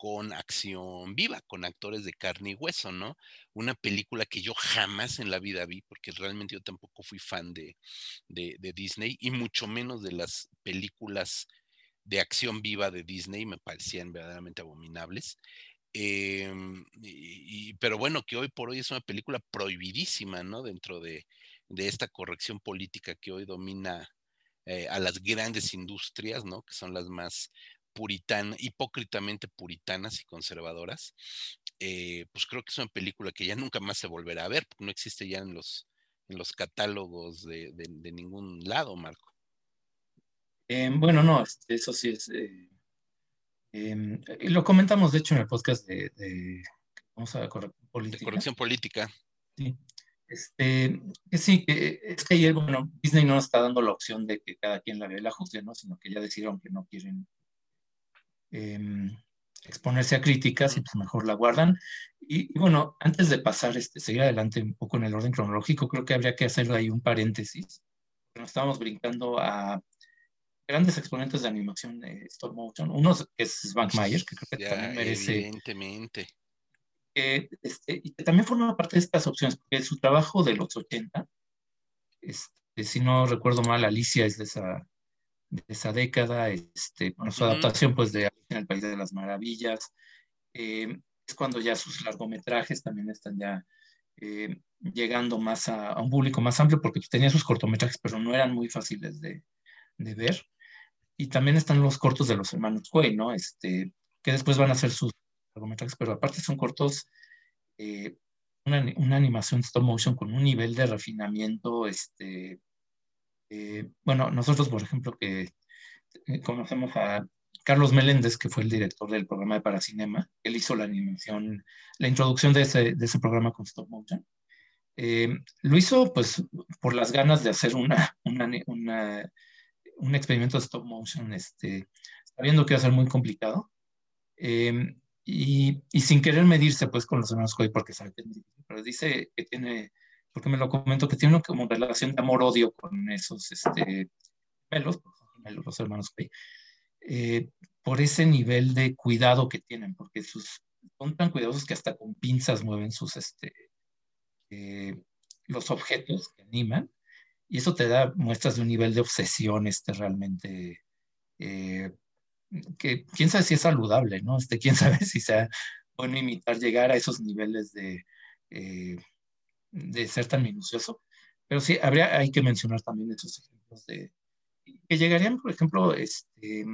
con acción viva, con actores de carne y hueso, ¿no? Una película que yo jamás en la vida vi, porque realmente yo tampoco fui fan de, de Disney, y mucho menos de las películas de acción viva de Disney me parecían verdaderamente abominables. Em, pero bueno, que hoy por hoy es una película prohibidísima, ¿no? Dentro de, esta corrección política que hoy domina eh, a las grandes industrias, ¿no? Que son las más puritanas, hipócritamente puritanas y conservadoras. Eh, pues creo que es una película que ya nunca más se volverá a ver, porque no existe ya en los, en los catálogos de ningún lado, Marco. Em, bueno, no, este, eso sí es. Eh, em, lo comentamos, de hecho, en el podcast de, vamos a corrección política. corrección política. Sí. Este, sí, es que ayer, bueno, Disney no está dando la opción de que cada quien la vea la juzgue, ¿no? Sino que ya decidieron que no quieren em, exponerse a críticas y pues mejor la guardan. Y, bueno, antes de pasar, este, seguir adelante un poco en el orden cronológico, creo que habría que hacer ahí un paréntesis. Nos estábamos brincando a grandes exponentes de animación de stop motion. Uno es Svank Mayer, que creo que también merece. Evidentemente. este, y que también forma parte de estas opciones, porque su trabajo de los 80, este, si no recuerdo mal, Alicia es de esa, esa década, este, con su adaptación pues de En el País de las Maravillas. Eh, es cuando ya sus largometrajes también están ya eh, llegando más a, un público más amplio, porque tenía sus cortometrajes, pero no eran muy fáciles de, de, ver. Y también están los cortos de los hermanos Quay, ¿no? Este, que después van a ser sus largometrajes, pero aparte son cortos, eh, una, una, animación stop motion con un nivel de refinamiento, este, eh, bueno, nosotros, por ejemplo, que conocemos a Carlos Meléndez, que fue el director del programa de Paracinema, él hizo la animación, la introducción de ese, de ese programa con stop motion. Eh, lo hizo pues por las ganas de hacer una, una, una, un experimento de stop motion, este, sabiendo que iba a ser muy complicado. Eh, y, y, sin querer medirse pues con los hermanos Coy, porque sabe que es difícil, pero dice que tiene, porque me lo comento, que tiene como relación de amor-odio con esos este, pelos, los hermanos Coy. Eh, por ese nivel de cuidado que tienen, porque sus, son tan cuidadosos que hasta con pinzas mueven sus, este, eh, los objetos que animan, y eso te da muestras de un nivel de obsesión este, realmente, eh, que quién sabe si es saludable, ¿no? Este, quién sabe si sea bueno imitar, llegar a esos niveles de, de ser tan minucioso. Pero sí, habría, hay que mencionar también estos ejemplos de, que llegarían, por ejemplo, este,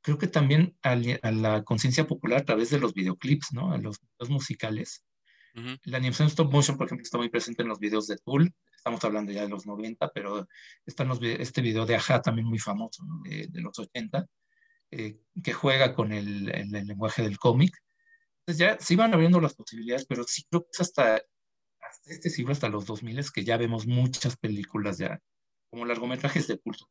creo que también a, la conciencia popular a través de los videoclips, ¿no? A los videos musicales. La animación stop motion, por ejemplo, está muy presente en los videos de Tool. Estamos hablando ya de los 90, pero está en este video de Aja también muy famoso, ¿no? de, los 80, eh, que juega con el, el, lenguaje del cómic. Entonces ya se iban abriendo las posibilidades, pero sí creo que es hasta, hasta este siglo, hasta los 2000, que ya vemos muchas películas ya como largometrajes de culto.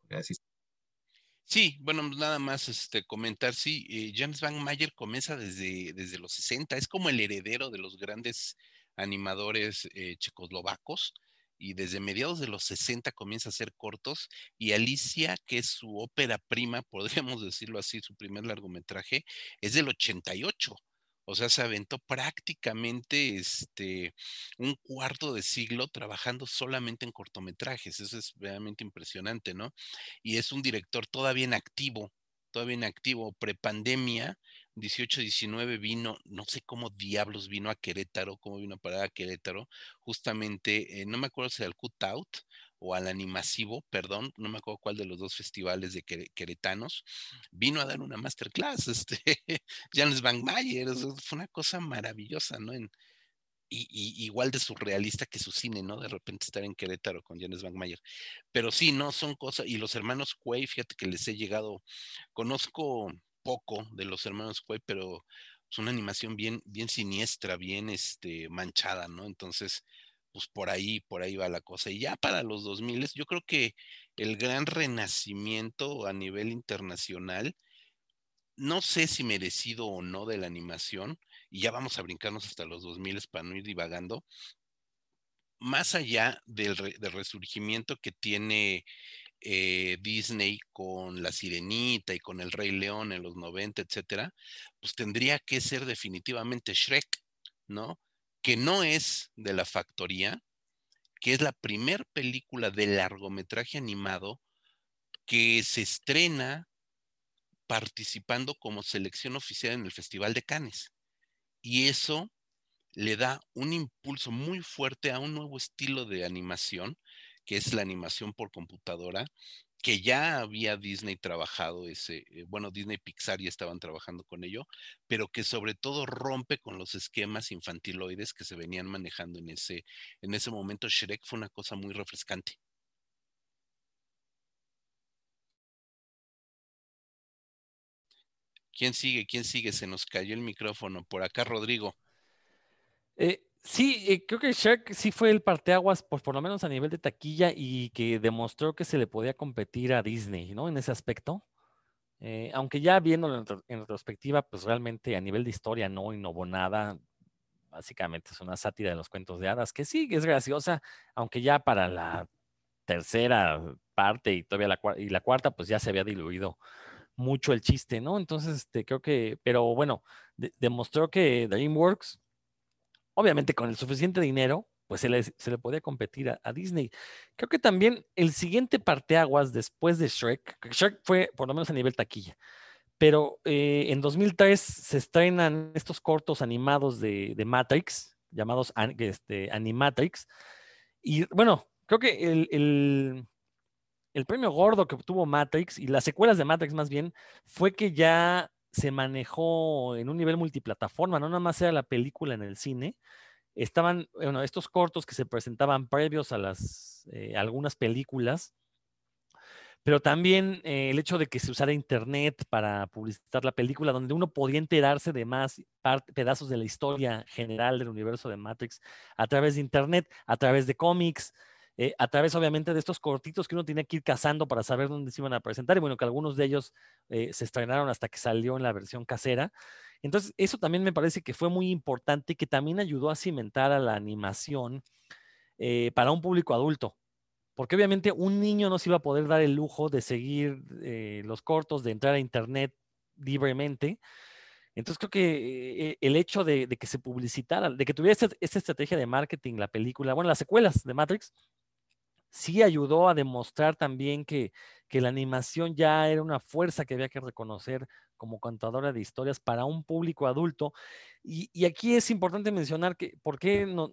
Sí, bueno, nada más este, comentar, sí, eh, James Van Mayer comienza desde, desde los 60, es como el heredero de los grandes animadores eh, checoslovacos y desde mediados de los 60 comienza a hacer cortos y Alicia, que es su ópera prima, podríamos decirlo así, su primer largometraje, es del 88. O sea, se aventó prácticamente este, un cuarto de siglo trabajando solamente en cortometrajes. Eso es realmente impresionante, ¿no? Y es un director todavía en activo, todavía en activo, prepandemia, 18-19 vino, no sé cómo diablos vino a Querétaro, cómo vino a parar a Querétaro, justamente, eh, no me acuerdo si era el Cut Out o al Animasivo, perdón, no me acuerdo cuál de los dos festivales de queretanos, vino a dar una masterclass, este, James Van Mayer, fue una cosa maravillosa, ¿no? Y, igual de surrealista que su cine, ¿no? De repente estar en Querétaro con James Van Mayer. Pero sí, no, son cosas, y los hermanos Quay, fíjate que les he llegado, conozco poco de los hermanos Quay, pero es una animación bien, bien siniestra, bien este, manchada, ¿no? Entonces, pues por ahí, por ahí va la cosa. Y ya para los 2000, yo creo que el gran renacimiento a nivel internacional, no sé si merecido o no de la animación, y ya vamos a brincarnos hasta los 2000 para no ir divagando, más allá del, resurgimiento que tiene eh, Disney con La Sirenita y con El Rey León en los 90, etcétera, pues tendría que ser definitivamente Shrek, ¿no? Que no es de la factoría, que es la primer película de largometraje animado que se estrena participando como selección oficial en el Festival de Cannes. Y eso le da un impulso muy fuerte a un nuevo estilo de animación, que es la animación por computadora, que ya había Disney trabajado ese, eh, bueno, Disney Pixar ya estaban trabajando con ello, pero que sobre todo rompe con los esquemas infantiloides que se venían manejando en ese, en ese momento. Shrek fue una cosa muy refrescante. ¿Quién sigue? ¿Quién sigue? Se nos cayó el micrófono. Por acá, Rodrigo. Eh, Sí, eh, creo que Shark sí fue el parteaguas, pues por lo menos a nivel de taquilla y que demostró que se le podía competir a Disney, ¿no? En ese aspecto. Eh, aunque ya viéndolo en, retrospectiva, pues realmente a nivel de historia no innovó nada. Básicamente es una sátira de los cuentos de hadas, que sí, es graciosa, aunque ya para la tercera parte y todavía la cuarta, pues ya se había diluido mucho el chiste, ¿no? Entonces, este, creo que, pero bueno, demostró que DreamWorks obviamente con el suficiente dinero, pues se le, se le podía competir a, Disney. Creo que también el siguiente parteaguas después de Shrek, Shrek fue por lo menos a nivel taquilla, pero eh, en 2003 se estrenan estos cortos animados de, de Matrix, llamados este, Animatrix, y bueno, creo que el, el, el premio gordo que obtuvo Matrix y las secuelas de Matrix más bien fue que ya se manejó en un nivel multiplataforma, no nada más era la película en el cine, estaban, bueno, estos cortos que se presentaban previos a las, eh, algunas películas, pero también eh, el hecho de que se usara internet para publicitar la película, donde uno podía enterarse de más pedazos de la historia general del universo de Matrix a través de internet, a través de cómics, eh, a través obviamente de estos cortitos que uno tenía que ir cazando para saber dónde se iban a presentar, y bueno, que algunos de ellos eh, se estrenaron hasta que salió en la versión casera. Entonces, eso también me parece que fue muy importante y que también ayudó a cimentar a la animación eh, para un público adulto. Porque obviamente un niño no se iba a poder dar el lujo de seguir los cortos, de entrar a internet libremente. Entonces creo que el hecho de, que se publicitara, de que tuviera esta, esta, estrategia de marketing, la película, bueno, las secuelas de Matrix, sí ayudó a demostrar también que, la animación ya era una fuerza que había que reconocer como contadora de historias para un público adulto. Y, aquí es importante mencionar que, ¿por qué no,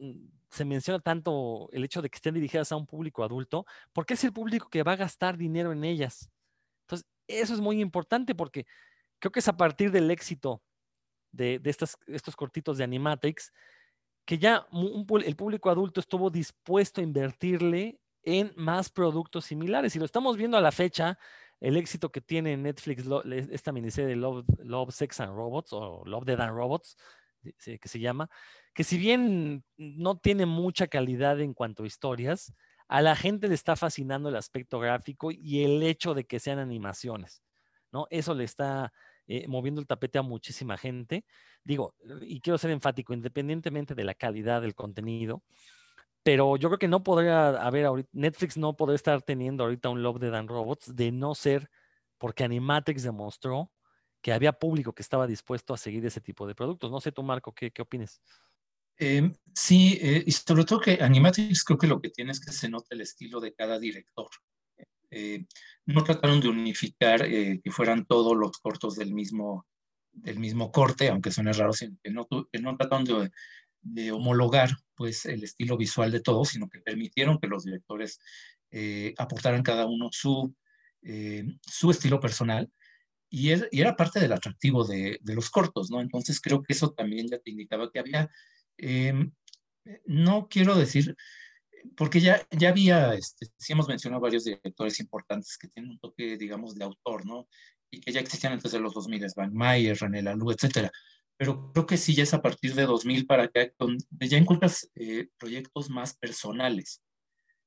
se menciona tanto el hecho de que estén dirigidas a un público adulto? Porque es el público que va a gastar dinero en ellas. Entonces, eso es muy importante porque creo que es a partir del éxito de, estos cortitos de Animatrix que ya el público adulto estuvo dispuesto a invertirle en más productos similares. Y lo estamos viendo a la fecha, el éxito que tiene Netflix, esta miniserie de Love, Love, Sex and Robots o Love, Dead and Robots, que se llama, que si bien no tiene mucha calidad en cuanto a historias, a la gente le está fascinando el aspecto gráfico y el hecho de que sean animaciones, ¿no? Eso le está eh, moviendo el tapete a muchísima gente. Digo, y quiero ser enfático, independientemente de la calidad del contenido, pero yo creo que no podría haber ahorita, Netflix no podría estar teniendo ahorita un Love de Dan Robots de no ser porque Animatrix demostró que había público que estaba dispuesto a seguir ese tipo de productos. No sé tú, Marco, ¿qué, qué opinas? Em, sí, eh, y sobre todo que Animatrix creo que lo que tiene es que se nota el estilo de cada director. Eh, no trataron de unificar eh, que fueran todos los cortos del mismo, del mismo corte, aunque suene raro, que no, que no trataron de, de homologar pues el estilo visual de todos, sino que permitieron que los directores eh, aportaran cada uno su, eh, su estilo personal y, era parte del atractivo de, los cortos, ¿no? Entonces creo que eso también ya te indicaba que había, em, no quiero decir, porque ya, ya había, este, sí mencionado varios directores importantes que tienen un toque, digamos, de autor, ¿no? Y que ya existían antes de los 2000, Van Mayer, René Laloux, etcétera pero creo que sí ya es a partir de 2000 para acá donde ya encuentras eh, proyectos más personales.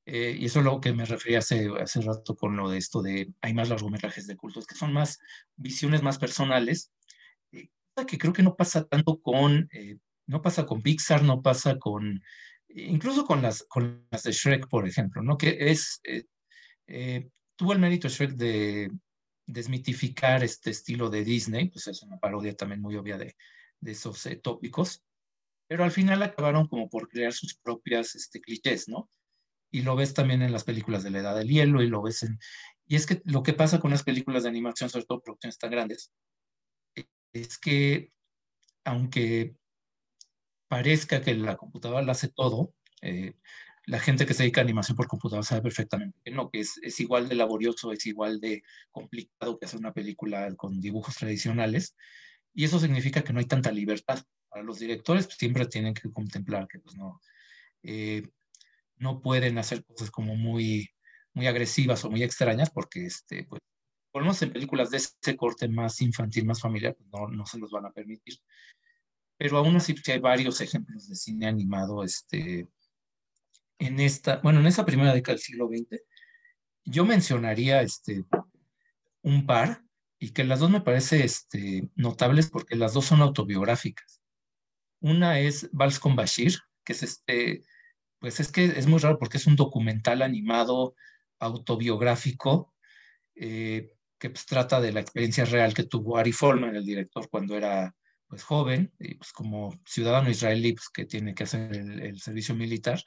Eh, y eso es lo que me refería hace, hace rato con lo de esto de hay más largometrajes de cultos, que son más visiones más personales, eh, que creo que no pasa tanto con, no pasa con Pixar, no pasa con, incluso con las, con las de Shrek, por ejemplo, ¿no? Que es, tuvo el mérito Shrek de desmitificar este estilo de Disney, pues es una parodia también muy obvia de, de esos eh, tópicos, pero al final acabaron como por crear sus propias este, clichés, ¿no? Y lo ves también en las películas de la Edad del Hielo y lo ves en... Y es que lo que pasa con las películas de animación, sobre todo producciones tan grandes, es que aunque parezca que la computadora lo hace todo, eh, la gente que se dedica a animación por computadora sabe perfectamente que no, que es, es, igual de laborioso, es igual de complicado que hacer una película con dibujos tradicionales. Y eso significa que no hay tanta libertad. Para los directores pues, siempre tienen que contemplar que pues, no, eh, no pueden hacer cosas como muy, muy agresivas o muy extrañas porque, este, pues, por lo menos en películas de ese corte más infantil, más familiar, pues, no, no se los van a permitir. Pero aún así hay varios ejemplos de cine animado este, en esta, bueno, en esa primera década del siglo XX. Yo mencionaría este, un par y que las dos me parece este, notables porque las dos son autobiográficas. Una es Vals con Bashir, que es este, pues es que es muy raro porque es un documental animado autobiográfico eh, que pues, trata de la experiencia real que tuvo Ari Folman, el director, cuando era pues joven, y pues como ciudadano israelí pues, que tiene que hacer el, servicio militar,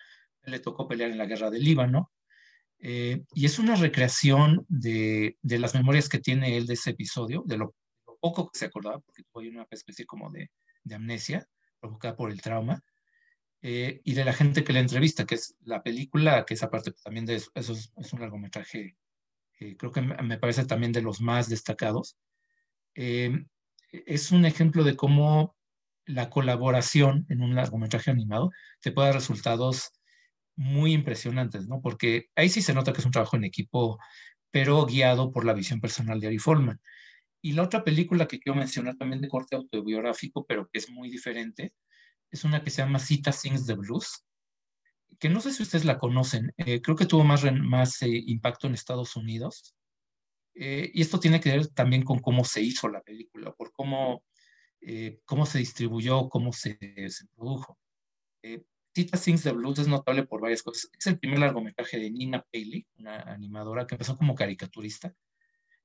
le tocó pelear en la guerra del Líbano. Eh, y es una recreación de, las memorias que tiene él de ese episodio, de lo, poco que se acordaba, porque tuvo una especie como de, amnesia provocada por el trauma, eh, y de la gente que le entrevista, que es la película, que es aparte también de eso, eso es, un largometraje, eh, creo que me parece también de los más destacados. Eh, es un ejemplo de cómo la colaboración en un largometraje animado te puede dar resultados muy impresionantes, ¿no? Porque ahí sí se nota que es un trabajo en equipo, pero guiado por la visión personal de Ari Folman. Y la otra película que quiero mencionar también de corte autobiográfico, pero que es muy diferente, es una que se llama Cita Sings the Blues, que no sé si ustedes la conocen, eh, creo que tuvo más, más eh, impacto en Estados Unidos. Eh, y esto tiene que ver también con cómo se hizo la película, por cómo, cómo se distribuyó, cómo se, se produjo. Cita Sings the Blues es notable por varias cosas. Es el primer largometraje de Nina Paley, una animadora que empezó como caricaturista.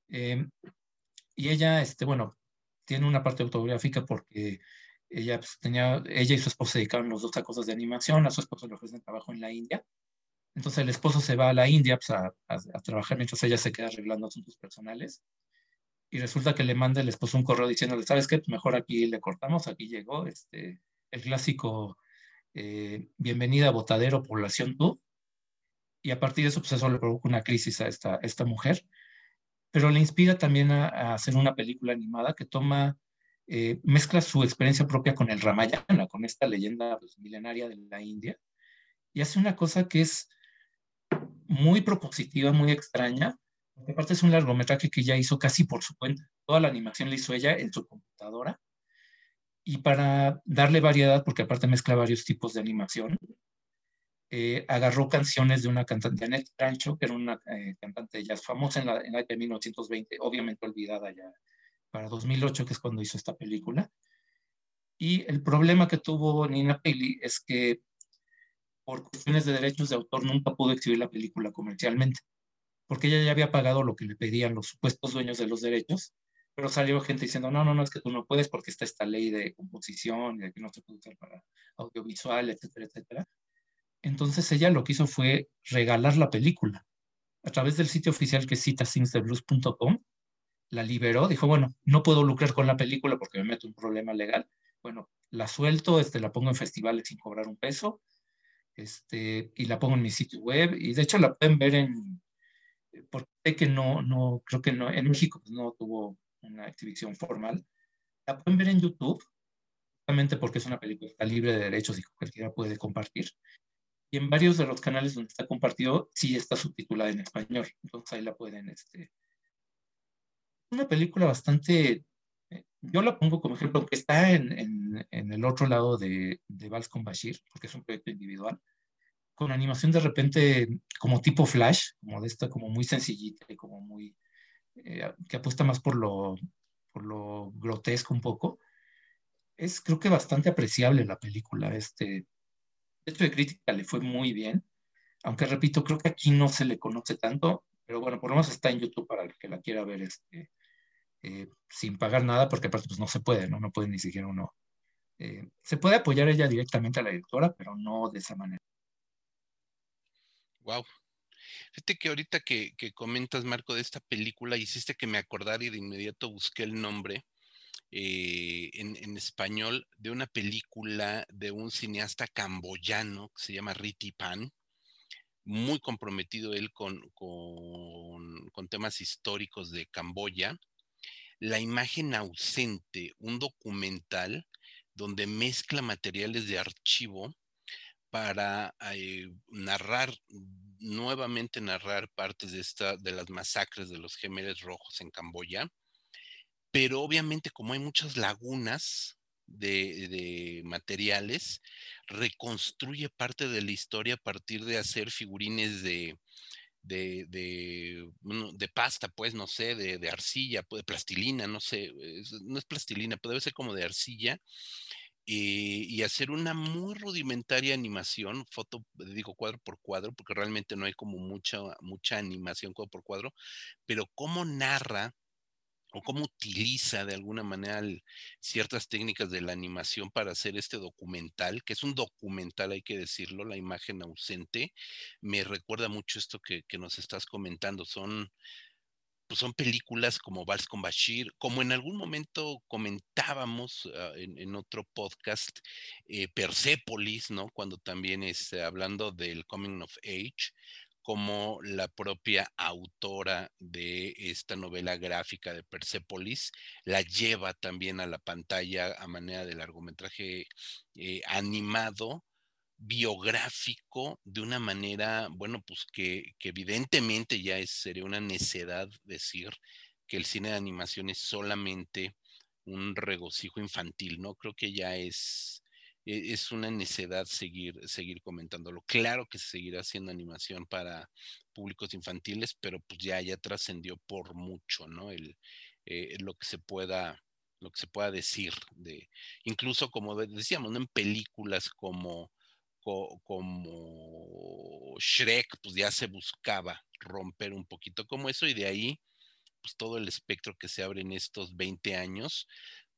y ella, este, bueno, tiene una parte autobiográfica porque ella, pues, tenía, ella y su esposo se dedicaron los dos a cosas de animación, a su esposo le ofrecen trabajo en la India. Entonces el esposo se va a la India pues, a, a, trabajar mientras ella se queda arreglando asuntos personales. Y resulta que le manda el esposo un correo diciéndole, ¿sabes qué? Mejor aquí le cortamos, aquí llegó este, el clásico eh, bienvenida a Botadero, población tú. Y a partir de eso, pues eso le provoca una crisis a esta, esta mujer. Pero le inspira también a, hacer una película animada que toma eh, mezcla su experiencia propia con el Ramayana, con esta leyenda pues, milenaria de la India, y hace una cosa que es muy propositiva, muy extraña, porque aparte es un largometraje que ya hizo casi por su cuenta. Toda la animación la hizo ella en su computadora. Y para darle variedad, porque aparte mezcla varios tipos de animación, eh, agarró canciones de una cantante, Annette Rancho, que era una eh, cantante de jazz famosa en la, en de 1920, obviamente olvidada ya para 2008, que es cuando hizo esta película. Y el problema que tuvo Nina Paley es que por cuestiones de derechos de autor nunca pudo exhibir la película comercialmente, porque ella ya había pagado lo que le pedían los supuestos dueños de los derechos, pero salió gente diciendo, no, no, no, es que tú no puedes porque está esta ley de composición y de que no se puede usar para audiovisual, etcétera, etcétera. Entonces ella lo que hizo fue regalar la película a través del sitio oficial que es citasingsdeblues.com la liberó, dijo, bueno, no puedo lucrar con la película porque me meto un problema legal. Bueno, la suelto, este, la pongo en festivales sin cobrar un peso, este, y la pongo en mi sitio web, y de hecho la pueden ver en, porque sé que no, no, creo que no, en México pues, no tuvo una exhibición formal, la pueden ver en YouTube, justamente porque es una película libre de derechos y cualquiera puede compartir. Y en varios de los canales donde está compartido, sí está subtitulada en español. Entonces ahí la pueden este, una película bastante, eh, yo la pongo como ejemplo, aunque está en, en, en el otro lado de, de Vals con Bashir, porque es un proyecto individual, con animación de repente como tipo flash, como de esta, como muy sencillita y como muy, eh, que apuesta más por lo, por lo grotesco un poco. Es creo que bastante apreciable la película. Este, esto de crítica le fue muy bien, aunque repito, creo que aquí no se le conoce tanto, pero bueno, por lo menos está en YouTube para el que la quiera ver este, eh, sin pagar nada, porque aparte pues no se puede, ¿no? No puede ni siquiera uno. Eh, se puede apoyar ella directamente a la directora, pero no de esa manera. Wow. Fíjate que ahorita que, comentas, Marco, de esta película, hiciste que me acordara y de inmediato busqué el nombre eh, en, español de una película de un cineasta camboyano que se llama Riti Pan muy comprometido él con, con, temas históricos de Camboya. La imagen ausente, un documental donde mezcla materiales de archivo para eh, narrar, nuevamente narrar partes de, esta, de las masacres de los gemelos rojos en Camboya. Pero obviamente como hay muchas lagunas de, materiales, reconstruye parte de la historia a partir de hacer figurines de, de, de, pasta, pues, no sé, de, arcilla, pues, de plastilina, no sé, no es plastilina, puede ser como de arcilla, y hacer una muy rudimentaria animación, foto, digo cuadro por cuadro, porque realmente no hay como mucha, mucha animación cuadro por cuadro, pero cómo narra o cómo utiliza de alguna manera ciertas técnicas de la animación para hacer este documental, que es un documental, hay que decirlo, la imagen ausente, me recuerda mucho esto que, nos estás comentando. Son, pues son películas como Vals con Bashir, como en algún momento comentábamos ah, en, otro podcast, eh, Persepolis, ¿no? Cuando también es hablando del Coming of Age, como la propia autora de esta novela gráfica de Persepolis la lleva también a la pantalla a manera de largometraje eh, animado, biográfico, de una manera, bueno, pues que, evidentemente ya es, sería una necedad decir que el cine de animación es solamente un regocijo infantil, ¿no? Creo que ya es e, es una necedad seguir, seguir comentándolo. Claro que se seguirá haciendo animación para públicos infantiles, pero pues ya, ya trascendió por mucho, ¿no? El, eh, lo que se pueda lo que se pueda decir de incluso como decíamos en películas como como Shrek pues ya se buscaba romper un poquito como eso y de ahí pues todo el espectro que se abre en estos 20 años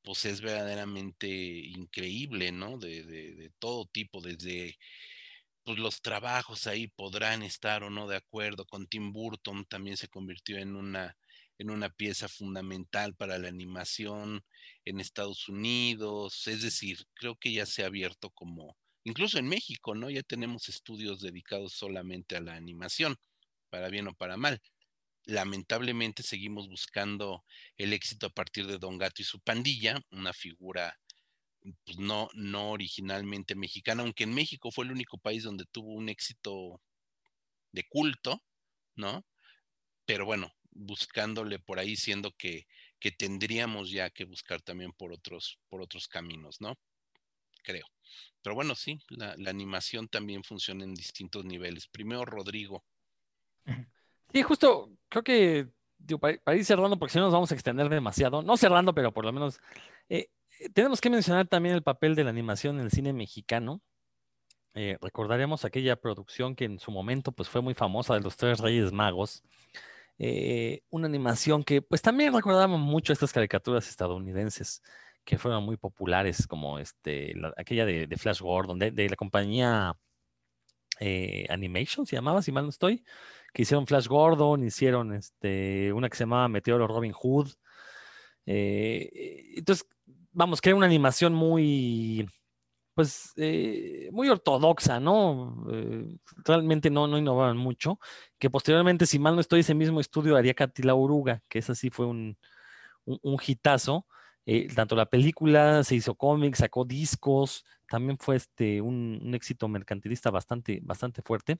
pues es verdaderamente increíble, ¿no? De, todo tipo, desde pues los trabajos ahí podrán estar o no de acuerdo con Tim Burton, también se convirtió en una, en una pieza fundamental para la animación en Estados Unidos, es decir, creo que ya se ha abierto como, incluso en México, ¿no? Ya tenemos estudios dedicados solamente a la animación, para bien o para mal lamentablemente seguimos buscando el éxito a partir de Don Gato y su pandilla, una figura pues, no, no originalmente mexicana, aunque en México fue el único país donde tuvo un éxito de culto, ¿no? Pero bueno, buscándole por ahí, siendo que, que tendríamos ya que buscar también por otros, por otros caminos, ¿no? Creo. Pero bueno, sí, la, animación también funciona en distintos niveles. Primero, Rodrigo. Sí, justo, creo que para, ir cerrando, porque si no nos vamos a extender demasiado, no cerrando, pero por lo menos, eh, eh, tenemos que mencionar también el papel de la animación en el cine mexicano. Eh, recordaremos aquella producción que en su momento pues, fue muy famosa de los Tres Reyes Magos. una animación que pues también recordamos mucho estas caricaturas estadounidenses que fueron muy populares, como este, aquella de, Flash Gordon, de, la compañía Animation, se llamaba, si mal no estoy, que hicieron Flash Gordon, hicieron este, una que se llamaba Meteoro Robin Hood. Eh, entonces, vamos, que era una animación muy, pues, eh, muy ortodoxa, ¿no? Eh, realmente no, no innovaban mucho. Que posteriormente, si mal no estoy, ese mismo estudio haría Katy la Oruga, que ese sí fue un, un, hitazo. Tanto la película se hizo cómics, sacó discos, también fue este, un, éxito mercantilista bastante, bastante fuerte.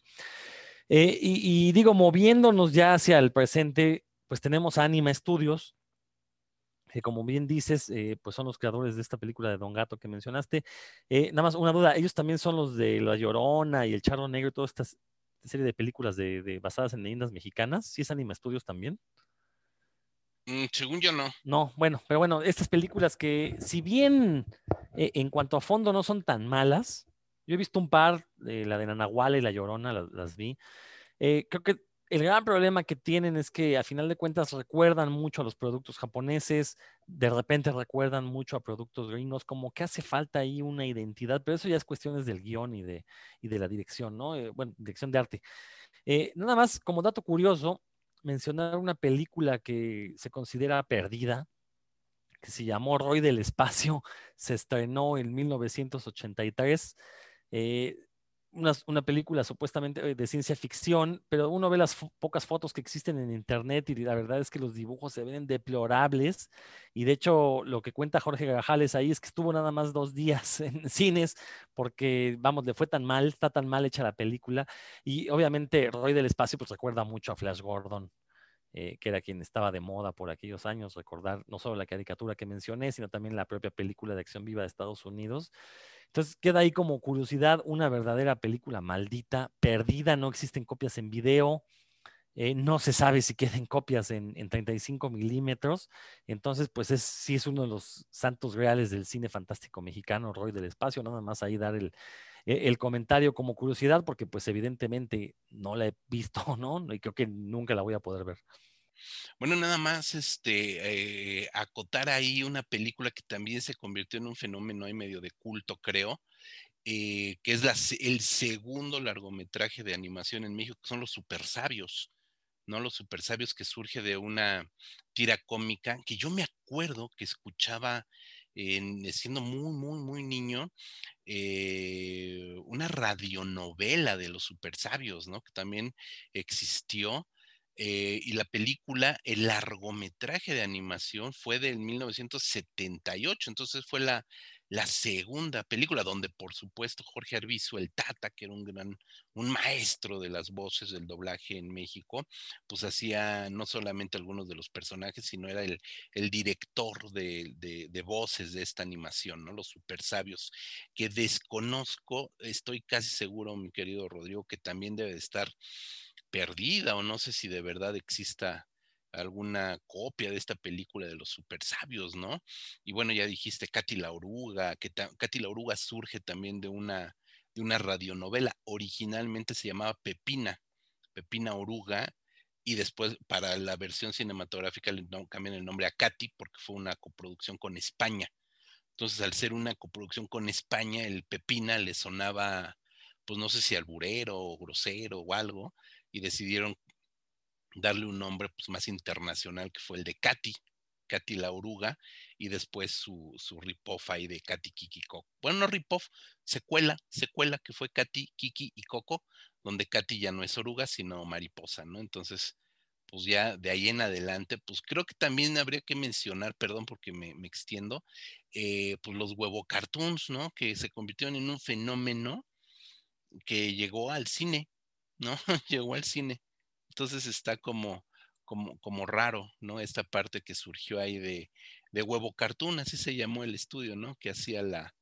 Eh, y, digo, moviéndonos ya hacia el presente, pues tenemos Anima Studios, que como bien dices, eh, pues son los creadores de esta película de Don Gato que mencionaste. Eh, nada más una duda, ellos también son los de La Llorona y El Charro Negro y toda esta serie de películas de, basadas en leyendas mexicanas. ¿Sí es Anima Studios también? Mm, según yo no. No, bueno, pero bueno, estas películas que si bien en cuanto a fondo no son tan malas, yo he visto un par, la de Nanahuala y La Llorona, las, vi. Eh, creo que el gran problema que tienen es que a final de cuentas recuerdan mucho a los productos japoneses, de repente recuerdan mucho a productos gringos, como que hace falta ahí una identidad, pero eso ya es cuestiones del guion y de, de la dirección, ¿no? Eh, bueno, dirección de arte. Eh, nada más, como dato curioso, mencionar una película que se considera perdida, que se llamó Roy del Espacio, se estrenó en 1983 eh, una, película supuestamente eh, de ciencia ficción, pero uno ve las pocas fotos que existen en internet y la verdad es que los dibujos se ven deplorables. Y de hecho, lo que cuenta Jorge Gajales ahí es que estuvo nada más dos días en cines porque, vamos, le fue tan mal, está tan mal hecha la película. Y obviamente, Roy del Espacio, pues recuerda mucho a Flash Gordon. Eh, que era quien estaba de moda por aquellos años, recordar no solo la caricatura que mencioné, sino también la propia película de acción viva de Estados Unidos. Entonces queda ahí como curiosidad una verdadera película maldita, perdida, no existen copias en video, eh, no se sabe si queden copias en, 35 milímetros. Entonces, pues es, sí es uno de los santos reales del cine fantástico mexicano, Roy del Espacio, nada más ahí dar el, e, el comentario como curiosidad, porque pues evidentemente no la he visto, ¿no? Y creo que nunca la voy a poder ver. Bueno, nada más este, eh, acotar ahí una película que también se convirtió en un fenómeno ahí medio de culto, creo, eh, que es el segundo largometraje de animación en México, que son los Super Sabios, ¿no? Los Super Sabios que surge de una tira cómica que yo me acuerdo que escuchaba siendo muy, muy, muy niño, eh, una radionovela de los super sabios, ¿no? Que también existió. Eh, y la película, el largometraje de animación fue del 1978, entonces fue la, la segunda película, donde por supuesto Jorge Arbizu, el Tata, que era un gran, un maestro de las voces del doblaje en México, pues hacía no solamente algunos de los personajes, sino era el, el director de, de, voces de esta animación, ¿no? Los super sabios, que desconozco, estoy casi seguro, mi querido Rodrigo, que también debe de estar perdida o no sé si de verdad exista alguna copia de esta película de los super sabios, ¿no? Y bueno, ya dijiste Katy la oruga, que Katy la oruga surge también de una, de una radionovela. Originalmente se llamaba Pepina, Pepina Oruga, y después para la versión cinematográfica le cambian el nombre a Katy porque fue una coproducción con España. Entonces, al ser una coproducción con España, el Pepina le sonaba, pues no sé si alburero o grosero o algo, y decidieron darle un nombre pues, más internacional que fue el de Katy, Katy la oruga, y después su, su rip-off ahí de Katy, Kiki, Coco. Bueno, no rip-off, secuela, secuela que fue Katy, Kiki y Coco, donde Katy ya no es oruga, sino mariposa, ¿no? Entonces, pues ya de ahí en adelante, pues creo que también habría que mencionar, perdón porque me, extiendo, eh, pues los huevo cartoons, ¿no? Que se convirtieron en un fenómeno que llegó al cine, ¿no? llegó al cine. Entonces está como, como, como raro, ¿no? Esta parte que surgió ahí de, de Huevo Cartoon, así se llamó el estudio, ¿no? Que hacía la,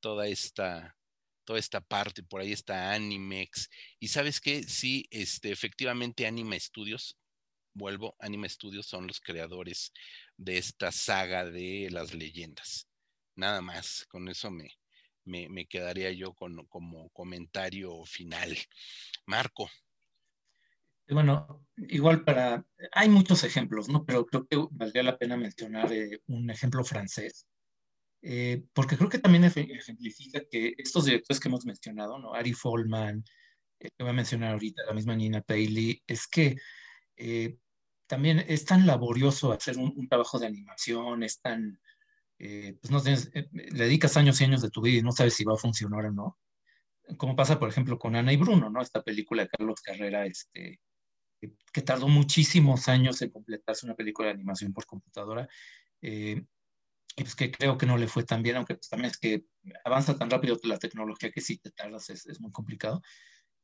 toda esta, toda esta parte, por ahí está Animex. Y sabes qué, sí, este, efectivamente Anime Studios, vuelvo, Anime Studios son los creadores de esta saga de las leyendas. Nada más, con eso me, me, me quedaría yo con, como comentario final. Marco, bueno, igual para, hay muchos ejemplos, ¿no? Pero creo que valdría la pena mencionar eh, un ejemplo francés, eh, porque creo que también ejemplifica que estos directores que hemos mencionado, ¿no? Ari Folman, eh, que voy a mencionar ahorita, la misma Nina Paley, es que también es tan laborioso hacer un, trabajo de animación, es tan, pues no tienes, le dedicas años y años de tu vida y no sabes si va a funcionar o no como pasa, por ejemplo, con Ana y Bruno, ¿no? Esta película de Carlos Carrera, este, que tardó muchísimos años en completarse una película de animación por computadora. Eh, y pues que creo que no le fue tan bien, aunque pues también es que avanza tan rápido la tecnología que si te tardas es, es muy complicado.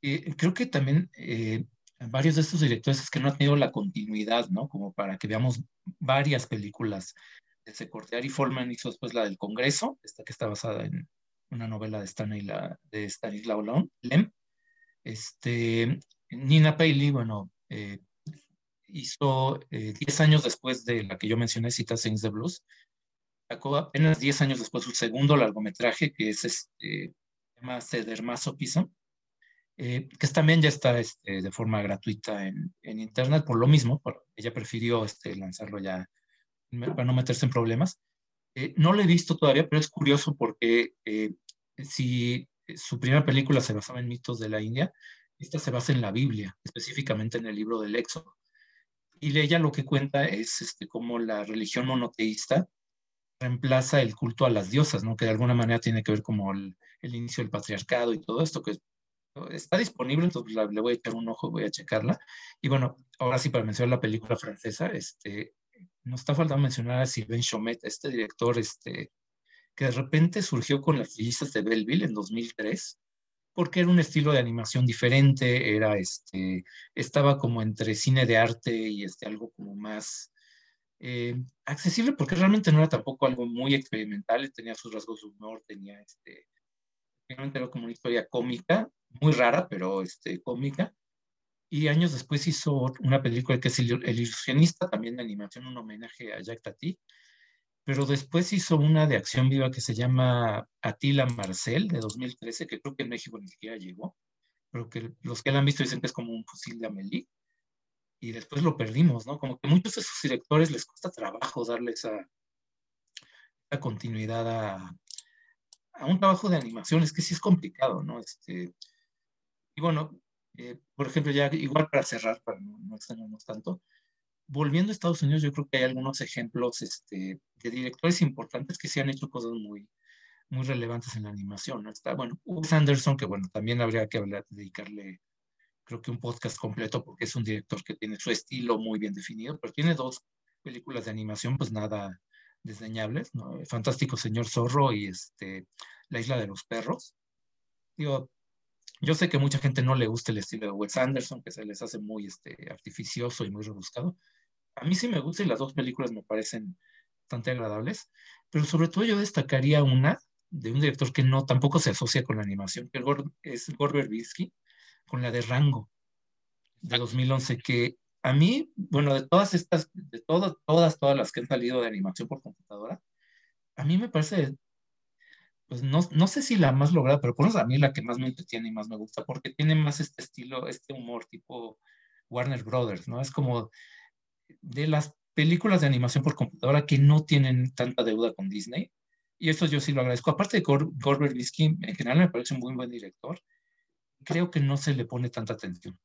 Eh, creo que también eh, varios de estos directores es que no han tenido la continuidad, ¿no? Como para que veamos varias películas de ese corte. Ari Folman hizo después la del Congreso, esta que está basada en una novela de, Stanley, la, de Stanislaw Lem. Este, Nina Paley, bueno, eh, hizo 10 eh, años después de la que yo mencioné, Cita Sings the Blues, sacó apenas 10 años después su segundo largometraje, que es este, llama Ceder eh, que también ya está este, de forma gratuita en, en, internet por lo mismo, por, ella prefirió este, lanzarlo ya para no meterse en problemas. no lo he visto todavía, pero es curioso porque si su primera película se basaba en mitos de la India, esta se basa en la Biblia, específicamente en el libro del Éxodo. Y ella lo que cuenta es este, cómo la religión monoteísta reemplaza el culto a las diosas, ¿no? que de alguna manera tiene que ver como el, inicio del patriarcado y todo esto, que está disponible, entonces le voy a echar un ojo, voy a checarla. Y bueno, ahora sí, para mencionar la película francesa, este, nos está faltando mencionar a Sylvain Chomet, este director este, que de repente surgió con las trillizas de Belleville en 2003 porque era un estilo de animación diferente, era este, estaba como entre cine de arte y este, algo como más eh, accesible, porque realmente no era tampoco algo muy experimental, tenía sus rasgos de humor, tenía este, realmente era como una historia cómica, muy rara, pero este, cómica. Y años después hizo una película que es El, ilusionista, también de animación, un homenaje a Jack Tati, pero después hizo una de acción viva que se llama Atila Marcel de 2013, que creo que en México ni siquiera llegó, pero que los que la han visto dicen que es como un fusil de Amelie. y después lo perdimos, ¿no? Como que muchos de esos directores les cuesta trabajo darle esa, continuidad a, a, un trabajo de animación, es que sí es complicado, ¿no? Este, y bueno, eh, por ejemplo, ya igual para cerrar, para no, no tanto, volviendo a Estados Unidos, yo creo que hay algunos ejemplos este, de directores importantes que sí han hecho cosas muy, muy relevantes en la animación, ¿no? Está, bueno, Wes Anderson, que bueno, también habría que hablar, dedicarle creo que un podcast completo porque es un director que tiene su estilo muy bien definido, pero tiene dos películas de animación pues nada desdeñables, ¿no? Fantástico Señor Zorro y este, La Isla de los Perros. Digo, yo sé que mucha gente no le gusta el estilo de Wes Anderson, que se les hace muy este, artificioso y muy rebuscado. A mí sí me gusta y las dos películas me parecen bastante agradables, pero sobre todo yo destacaría una de un director que no tampoco se asocia con la animación, que es Gore Verbinski, con la de Rango de 2011, que a mí, bueno, de todas estas, de todas, todas, todas las que han salido de animación por computadora, a mí me parece, pues no, no sé si la más lograda, pero por eso a mí la que más me entretiene y más me gusta, porque tiene más este estilo, este humor tipo Warner Brothers, ¿no? Es como de las películas de animación por computadora que no tienen tanta deuda con Disney, y eso yo sí lo agradezco. Aparte de Gore, Gore en general me parece un muy buen director, creo que no se le pone tanta atención.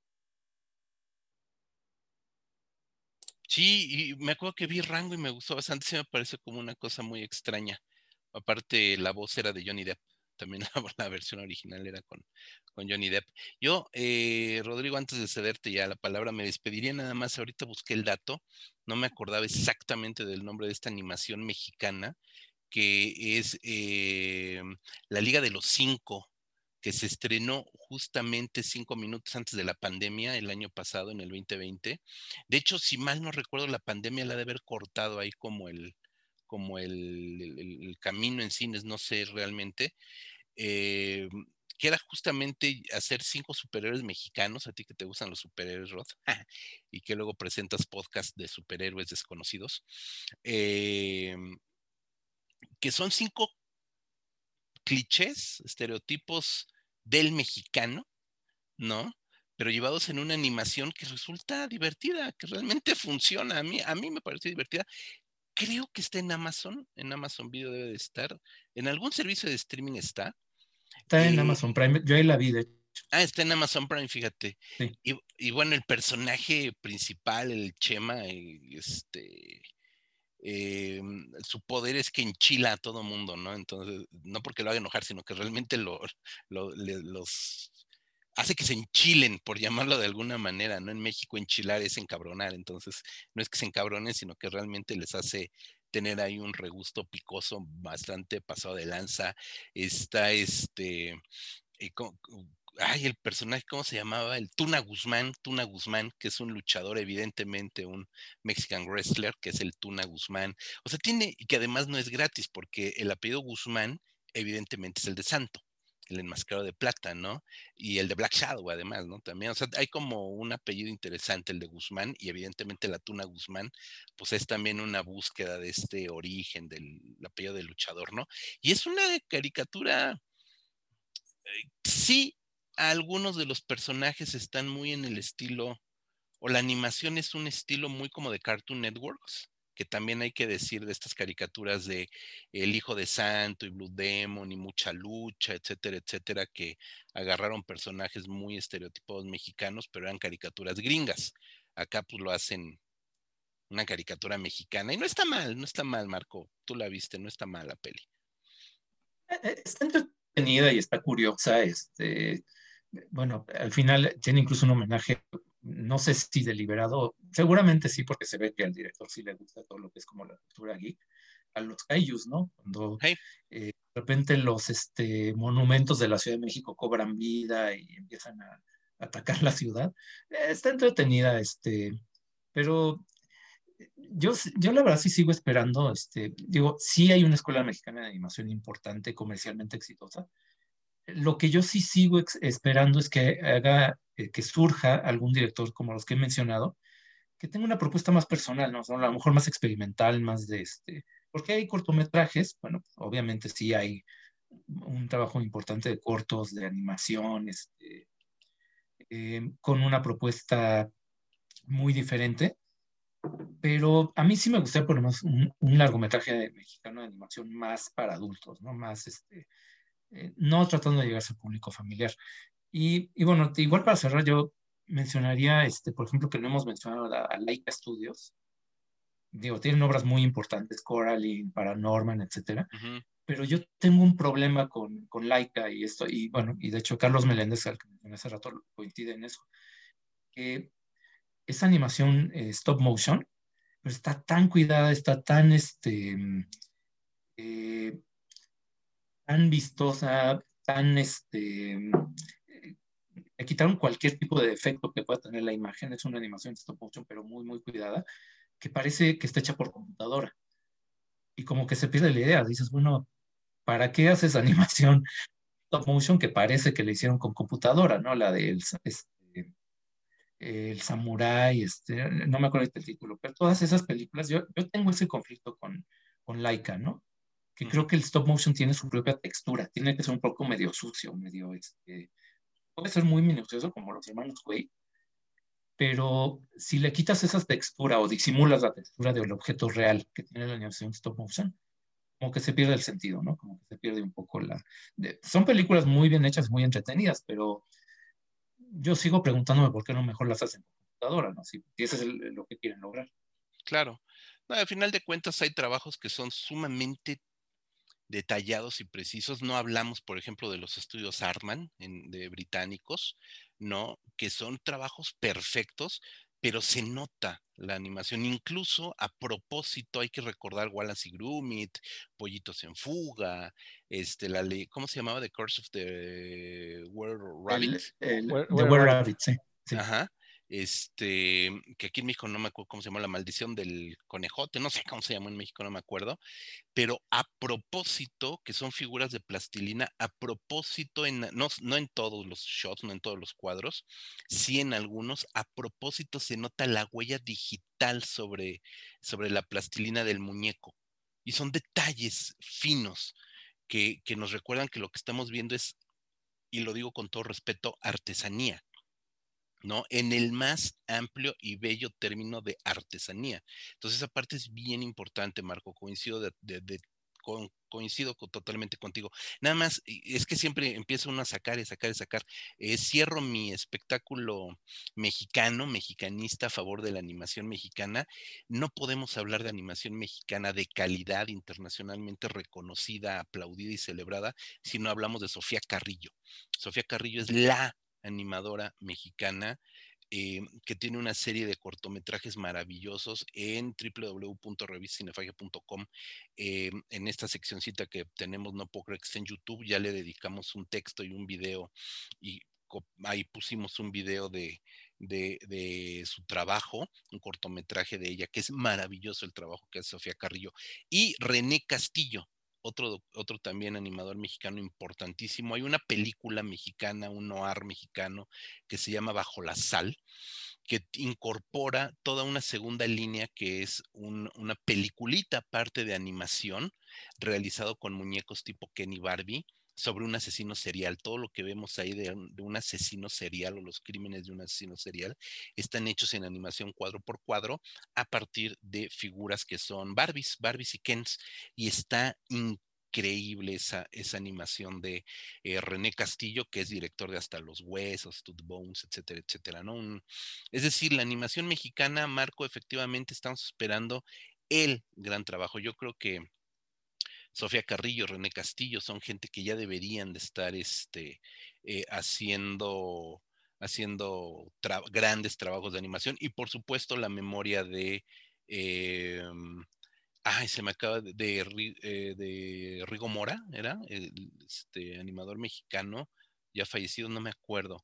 Sí, y me acuerdo que vi Rango y me gustó bastante, sí me parece como una cosa muy extraña. Aparte, la voz era de Johnny Depp, también la, versión original era con, con Johnny Depp. Yo, eh, Rodrigo, antes de cederte ya la palabra, me despediría nada más, ahorita busqué el dato, no me acordaba exactamente del nombre de esta animación mexicana, que es eh, La Liga de los Cinco, que se estrenó justamente cinco minutos antes de la pandemia el año pasado, en el 2020. De hecho, si mal no recuerdo, la pandemia la de haber cortado ahí como el, como el, camino en cines, no sé realmente. Eh, que era justamente hacer cinco superhéroes mexicanos, a ti que te gustan los superhéroes, Rod, y que luego presentas podcast de superhéroes desconocidos, eh, que son cinco clichés, estereotipos del mexicano, ¿no? Pero llevados en una animación que resulta divertida, que realmente funciona. A mí, a mí me parece divertida. Creo que está en Amazon, en Amazon Video debe de estar. En algún servicio de streaming está. Está en eh, Amazon Prime, yo ahí la vi, de hecho. Ah, está en Amazon Prime, fíjate. Y, y, bueno, el personaje principal, el Chema, este, eh, su poder es que enchila a todo mundo, ¿no? Entonces, no porque lo haga enojar, sino que realmente lo, los hace que se enchilen, por llamarlo de alguna manera, ¿no? En México enchilar es encabronar, entonces no es que se encabronen, sino que realmente les hace tener ahí un regusto picoso bastante pasado de lanza. Está este, eh, ay, el personaje, ¿cómo se llamaba? El Tuna Guzmán, Tuna Guzmán, que es un luchador, evidentemente, un Mexican wrestler, que es el Tuna Guzmán. O sea, tiene, y que además no es gratis, porque el apellido Guzmán, evidentemente, es el de Santo, el enmascarado de plata, ¿no? Y el de Black Shadow, además, ¿no? También, o sea, hay como un apellido interesante, el de Guzmán, y evidentemente la Tuna Guzmán, pues es también una búsqueda de este origen del apellido del luchador, ¿no? Y es una caricatura eh, sí algunos de los personajes están muy en el estilo, o la animación es un estilo muy como de Cartoon Networks, que también hay que decir de estas caricaturas de El Hijo de Santo y Blue Demon y Mucha Lucha, etcétera, etcétera, que agarraron personajes muy estereotipados mexicanos, pero eran caricaturas gringas. Acá pues lo hacen una caricatura mexicana y no está mal, no está mal, Marco. Tú la viste, no está mal la peli. Eh, eh, está entretenida y está curiosa, este bueno, al final tiene incluso un homenaje, no sé si deliberado, seguramente sí, porque se ve que al director sí le gusta todo lo que es como la cultura geek, a los kaijus, ¿no? Cuando eh, de repente los este, monumentos de la Ciudad de México cobran vida y empiezan a, atacar la ciudad. está entretenida, este, pero yo, yo la verdad sí sigo esperando, este, digo, sí hay una escuela mexicana de animación importante, comercialmente exitosa, lo que yo sí sigo esperando es que haga, eh, que surja algún director como los que he mencionado, que tenga una propuesta más personal, ¿no? a lo mejor más experimental, más de este, porque hay cortometrajes, bueno, obviamente sí hay un trabajo importante de cortos, de animación, eh, con una propuesta muy diferente. Pero a mí sí me gustaría por lo menos un, largometraje mexicano de animación más para adultos, ¿no? Más, este, eh, no tratando de llegar a público familiar. Y, y, bueno, igual para cerrar, yo mencionaría, este, por ejemplo, que no hemos mencionado a, Laika Studios. Digo, tienen obras muy importantes, Coraline, Paranorman, etcétera. Pero yo tengo un problema con, con Laika y esto, y bueno, y de hecho Carlos Meléndez, al que mencioné hace rato, coincide en eso, que esa animación eh, stop motion, pero está tan cuidada, está tan, este, eh, tan vistosa, tan, este, eh, le quitaron cualquier tipo de efecto que pueda tener la imagen, es una animación stop motion, pero muy, muy cuidada, que parece que está hecha por computadora. Y como que se pierde la idea, dices, bueno, ¿para qué haces animación stop motion que parece que le hicieron con computadora, ¿no? La del el Samurai, este, no me acuerdo del título, pero todas esas películas, yo, yo tengo ese conflicto con, con Laika, ¿no? Que creo que el stop motion tiene su propia textura, tiene que ser un poco medio sucio, medio, este, puede ser muy minucioso como los hermanos Way, pero si le quitas esa textura o disimulas la textura del objeto real que tiene la animación stop motion, como que se pierde el sentido, ¿no? Como que se pierde un poco la... son películas muy bien hechas, muy entretenidas, pero yo sigo preguntándome por qué no mejor las hacen en computadora, ¿no? Si, eso es lo que quieren lograr. Claro. al final de cuentas hay trabajos que son sumamente detallados y precisos. No hablamos, por ejemplo, de los estudios Artman de británicos, ¿no? Que son trabajos perfectos, pero se nota la animación. Incluso a propósito, hay que recordar Wallace y Gromit, Pollitos en Fuga, este, la ley, ¿cómo se llamaba? The Curse of the World Rabbit. The World Rabbit, sí. Ajá este, que aquí en México no me acuerdo cómo se llama, la maldición del conejote, no sé cómo se llama en México, no me acuerdo, pero a propósito, que son figuras de plastilina, a propósito, en, no, no en todos los shots, no en todos los cuadros, sí en algunos, a propósito se nota la huella digital sobre, sobre la plastilina del muñeco. Y son detalles finos que, que nos recuerdan que lo que estamos viendo es, y lo digo con todo respeto, artesanía ¿no? En el más amplio y bello término de artesanía. Entonces, esa parte es bien importante, Marco. Coincido coincido totalmente contigo. Nada más, es que siempre empieza uno a sacar y sacar y sacar. Eh, cierro mi espectáculo mexicano, mexicanista a favor de la animación mexicana. No podemos hablar de animación mexicana de calidad internacionalmente reconocida, aplaudida y celebrada si no hablamos de Sofía Carrillo. Sofía Carrillo es la animadora mexicana eh, que tiene una serie de cortometrajes maravillosos en www.revistacinefagia.com. Eh, en esta seccioncita que tenemos, no puedo creer que está en YouTube, ya le dedicamos un texto y un video y ahí pusimos un video de, de, de, su trabajo, un cortometraje de ella, que es maravilloso el trabajo que hace Sofía Carrillo. Y René Castillo, otro, otro también animador mexicano importantísimo. Hay una película mexicana, un noir mexicano, que se llama Bajo la Sal, que incorpora toda una segunda línea que es una peliculita parte de animación realizado con muñecos tipo Kenny Barbie sobre un asesino serial. Todo lo que vemos ahí de, un asesino serial o los crímenes de un asesino serial están hechos en animación cuadro por cuadro a partir de figuras que son Barbies, Barbies y Kens. Y está increíble esa, esa animación de eh, René Castillo, que es director de Hasta los Huesos, Tooth Bones, etcétera, etcétera. ¿no? es decir, la animación mexicana, Marco, efectivamente estamos esperando el gran trabajo. Yo creo que Sofía Carrillo, René Castillo, son gente que ya deberían de estar este, eh, haciendo, haciendo grandes trabajos de animación y por supuesto la memoria de... Eh, ay, se me acaba de, de, eh, Rigo Mora, ¿era? este animador mexicano, ya fallecido, no me acuerdo.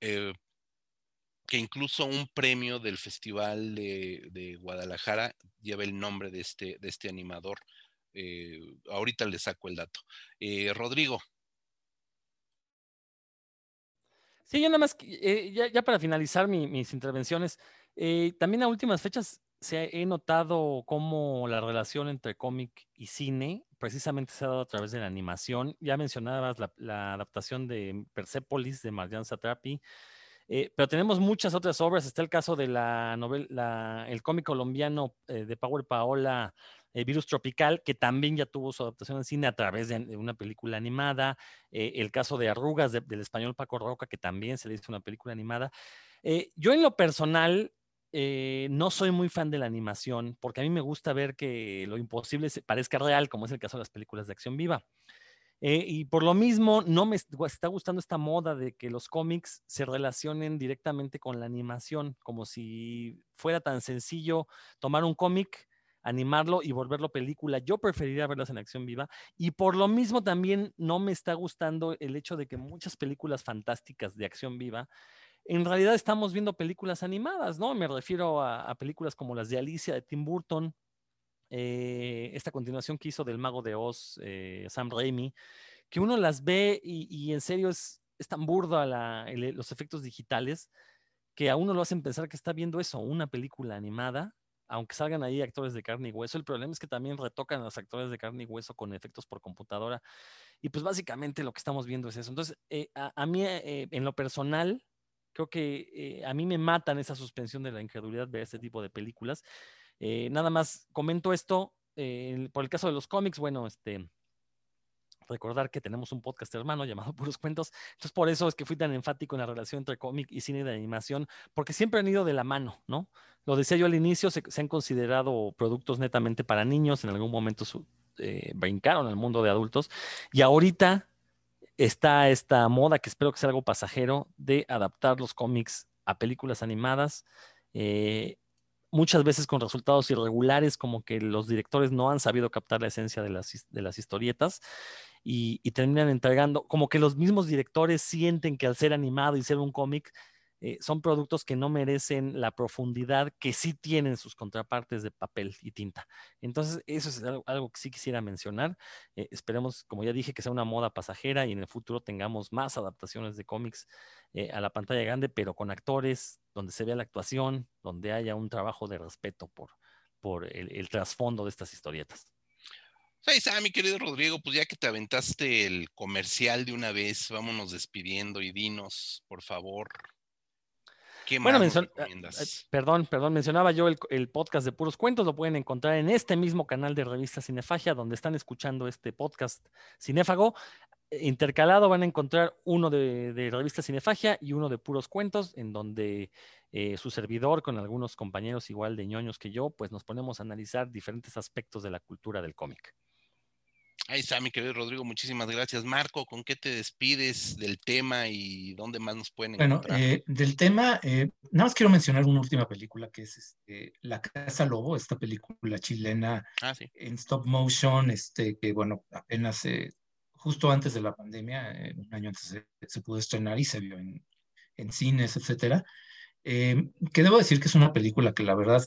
que incluso un premio del Festival de, de, Guadalajara lleva el nombre de este, de este animador. Eh, ahorita le saco el dato. Eh, Rodrigo. Sí, yo nada más, eh, ya, para finalizar mis intervenciones, también a últimas fechas se he notado cómo la relación entre cómic y cine precisamente se ha dado a través de la animación. Ya mencionabas la, adaptación de Persepolis de Marjan Satrapi. Pero tenemos muchas otras obras. Está el caso de la novela, el cómic colombiano de Power Paola, eh, Virus Tropical, que también ya tuvo su adaptación en cine a través de, una película animada. el caso de Arrugas del español Paco Roca, que también se le hizo una película animada. yo en lo personal no soy muy fan de la animación, porque a mí me gusta ver que lo imposible parezca real, como es el caso de las películas de acción viva. Eh, y por lo mismo, no me está gustando esta moda de que los cómics se relacionen directamente con la animación, como si fuera tan sencillo tomar un cómic, animarlo y volverlo película. Yo preferiría verlas en acción viva. Y por lo mismo también no me está gustando el hecho de que muchas películas fantásticas de acción viva, en realidad estamos viendo películas animadas, ¿no? Me refiero a películas como las de Alicia de Tim Burton, eh, esta continuación que hizo del Mago de Oz, eh, Sam Raimi, que uno las ve y, en serio es, tan burdo los efectos digitales que a uno lo hacen pensar que está viendo eso, una película animada, aunque salgan ahí actores de carne y hueso. El problema es que también retocan a los actores de carne y hueso con efectos por computadora. Y pues básicamente lo que estamos viendo es eso. Entonces, eh, a, mí, en lo personal, creo que a mí me matan esa suspensión de la incredulidad ver este tipo de películas. Eh, nada más comento esto eh, por el caso de los cómics, bueno, este, recordar que tenemos un podcast hermano llamado Puros Cuentos, entonces por eso es que fui tan enfático en la relación entre cómic y cine de animación, porque siempre han ido de la mano, ¿no? Lo decía yo al inicio, se, han considerado productos netamente para niños, en algún momento eh, brincaron al mundo de adultos, y ahorita está esta moda, que espero que sea algo pasajero, de adaptar los cómics a películas animadas. Eh, muchas veces con resultados irregulares, como que los directores no han sabido captar la esencia de las, de las historietas y, terminan entregando, como que los mismos directores sienten que al ser animado y ser un cómic, eh, son productos que no merecen la profundidad que sí tienen sus contrapartes de papel y tinta. Entonces, eso es algo, que sí quisiera mencionar. Eh, esperemos, como ya dije, que sea una moda pasajera y en el futuro tengamos más adaptaciones de cómics eh, a la pantalla grande, pero con actores donde se vea la actuación, donde haya un trabajo de respeto por, por el, trasfondo de estas historietas. Sí, mi querido Rodrigo, pues ya que te aventaste el comercial de una vez, vámonos despidiendo y dinos, por favor, ¿Qué bueno, más eh, eh, perdón, perdón, mencionaba yo el, el, podcast de Puros Cuentos, lo pueden encontrar en este mismo canal de revista Cinefagia, donde están escuchando este podcast cinéfago. Intercalado van a encontrar uno de, revista Cinefagia y uno de puros cuentos, en donde eh, su servidor, con algunos compañeros igual de ñoños que yo, pues nos ponemos a analizar diferentes aspectos de la cultura del cómic. Ahí está, mi querido Rodrigo, muchísimas gracias. Marco, ¿con qué te despides del tema y dónde más nos pueden encontrar? Bueno, eh, del tema, eh, nada más quiero mencionar una última película que es este, La Casa Lobo, esta película chilena ah, en stop motion, este, que bueno, apenas justo antes de la pandemia, eh, un año antes se, pudo estrenar y se vio en, en cines, etcétera. Que debo decir que es una película que la verdad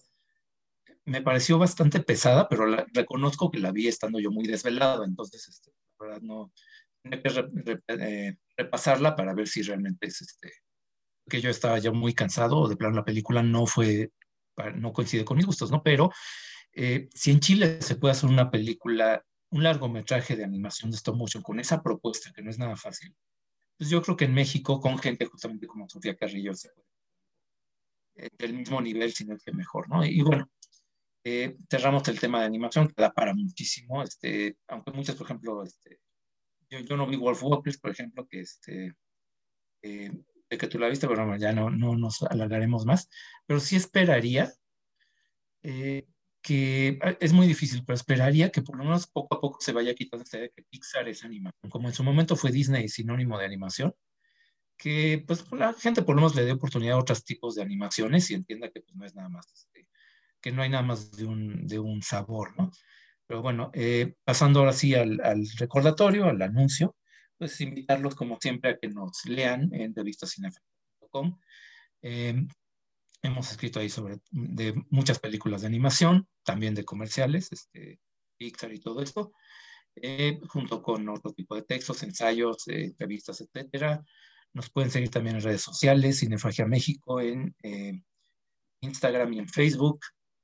me pareció bastante pesada, pero reconozco que la vi estando yo muy desvelado, entonces este, la verdad no tenía que eh, repasarla para ver si realmente es este que yo estaba ya muy cansado o de plano la película no fue no coincide con mis gustos, ¿no? Pero si en Chile se puede hacer una película un largometraje de animación de stop motion con esa propuesta, que no es nada fácil, pues yo creo que en México, con gente justamente como Sofía Carrillo, se puede eh, del mismo nivel, sino que mejor, ¿no? Y, bueno, eh, cerramos el tema de animación, que da para muchísimo, este, aunque muchas, por ejemplo, este, yo, no vi Wolf Walkers, por ejemplo, que este, eh, de que tú la viste, pero ya no, no nos alargaremos más, pero sí esperaría eh, que ah, es muy difícil, pero esperaría que por lo menos poco a poco se vaya quitando esta idea de que Pixar es animación, como en su momento fue Disney sinónimo de animación, que pues la gente por lo menos le dé oportunidad a otros tipos de animaciones y entienda que pues, no es nada más, este, que no hay nada más de un, de un sabor, ¿no? Pero bueno, eh, pasando ahora sí al, recordatorio, al anuncio, pues invitarlos como siempre a que nos lean en revistacinefecto.com. Eh, hemos escrito ahí sobre muchas películas de animación, también de comerciales, este, Pixar y todo esto, eh, junto con otro tipo de textos, ensayos, eh, revistas, etcétera. Nos pueden seguir también en redes sociales, Cinefagia México en eh, Instagram y en Facebook,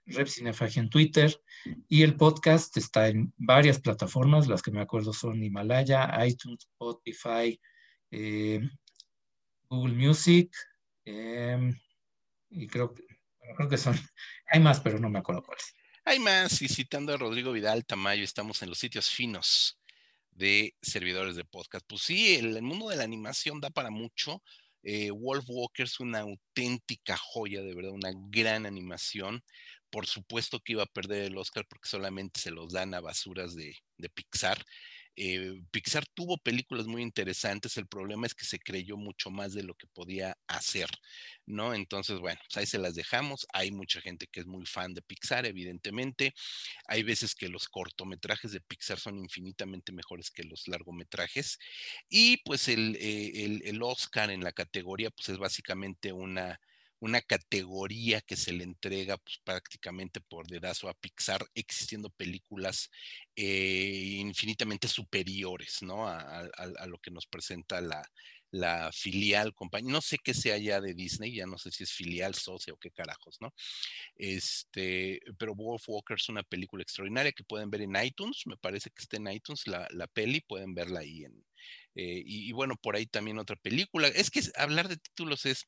Rep Cinefagia en Twitter, y el podcast está en varias plataformas, las que me acuerdo son Himalaya, iTunes, Spotify, Google Music, Em, y creo que, creo que son, hay más, pero no me acuerdo cuáles. Hay más, y citando a Rodrigo Vidal Tamayo, estamos en los sitios finos de servidores de podcast. Pues sí, el, mundo de la animación da para mucho. Eh, Wolf Walker es una auténtica joya, de verdad, una gran animación. Por supuesto que iba a perder el Oscar porque solamente se los dan a basuras de, Pixar. Eh, Pixar tuvo películas muy interesantes, el problema es que se creyó mucho más de lo que podía hacer, ¿no? Entonces, bueno, pues ahí se las dejamos. Hay mucha gente que es muy fan de Pixar, evidentemente. Hay veces que los cortometrajes de Pixar son infinitamente mejores que los largometrajes. Y pues el, eh, el, el Oscar en la categoría, pues es básicamente una una categoría que se le entrega pues, prácticamente por dedazo a Pixar, existiendo películas eh, infinitamente superiores ¿no? A, lo que nos presenta la, filial compañía. No sé qué sea ya de Disney, ya no sé si es filial, socio o qué carajos, ¿no? Este, pero Wolf Walker es una película extraordinaria que pueden ver en iTunes, me parece que está en iTunes la peli, pueden verla ahí en, eh, y, bueno, por ahí también otra película. Es que hablar de títulos es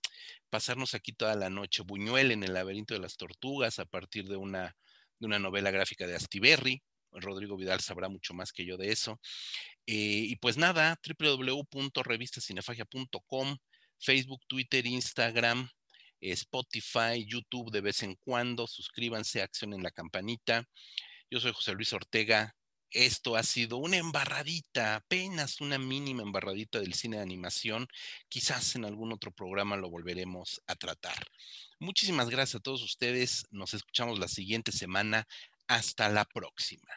pasarnos aquí toda la noche. Buñuel en el laberinto de las tortugas a partir de una, de una novela gráfica de Astiberri. Rodrigo Vidal sabrá mucho más que yo de eso. Eh, y pues nada, www.revistacinefagia.com, Facebook, Twitter, Instagram, Spotify, YouTube de vez en cuando. Suscríbanse, accionen la campanita. Yo soy José Luis Ortega esto ha sido una embarradita, apenas una mínima embarradita del cine de animación. Quizás en algún otro programa lo volveremos a tratar. Muchísimas gracias a todos ustedes. Nos escuchamos la siguiente semana. Hasta la próxima.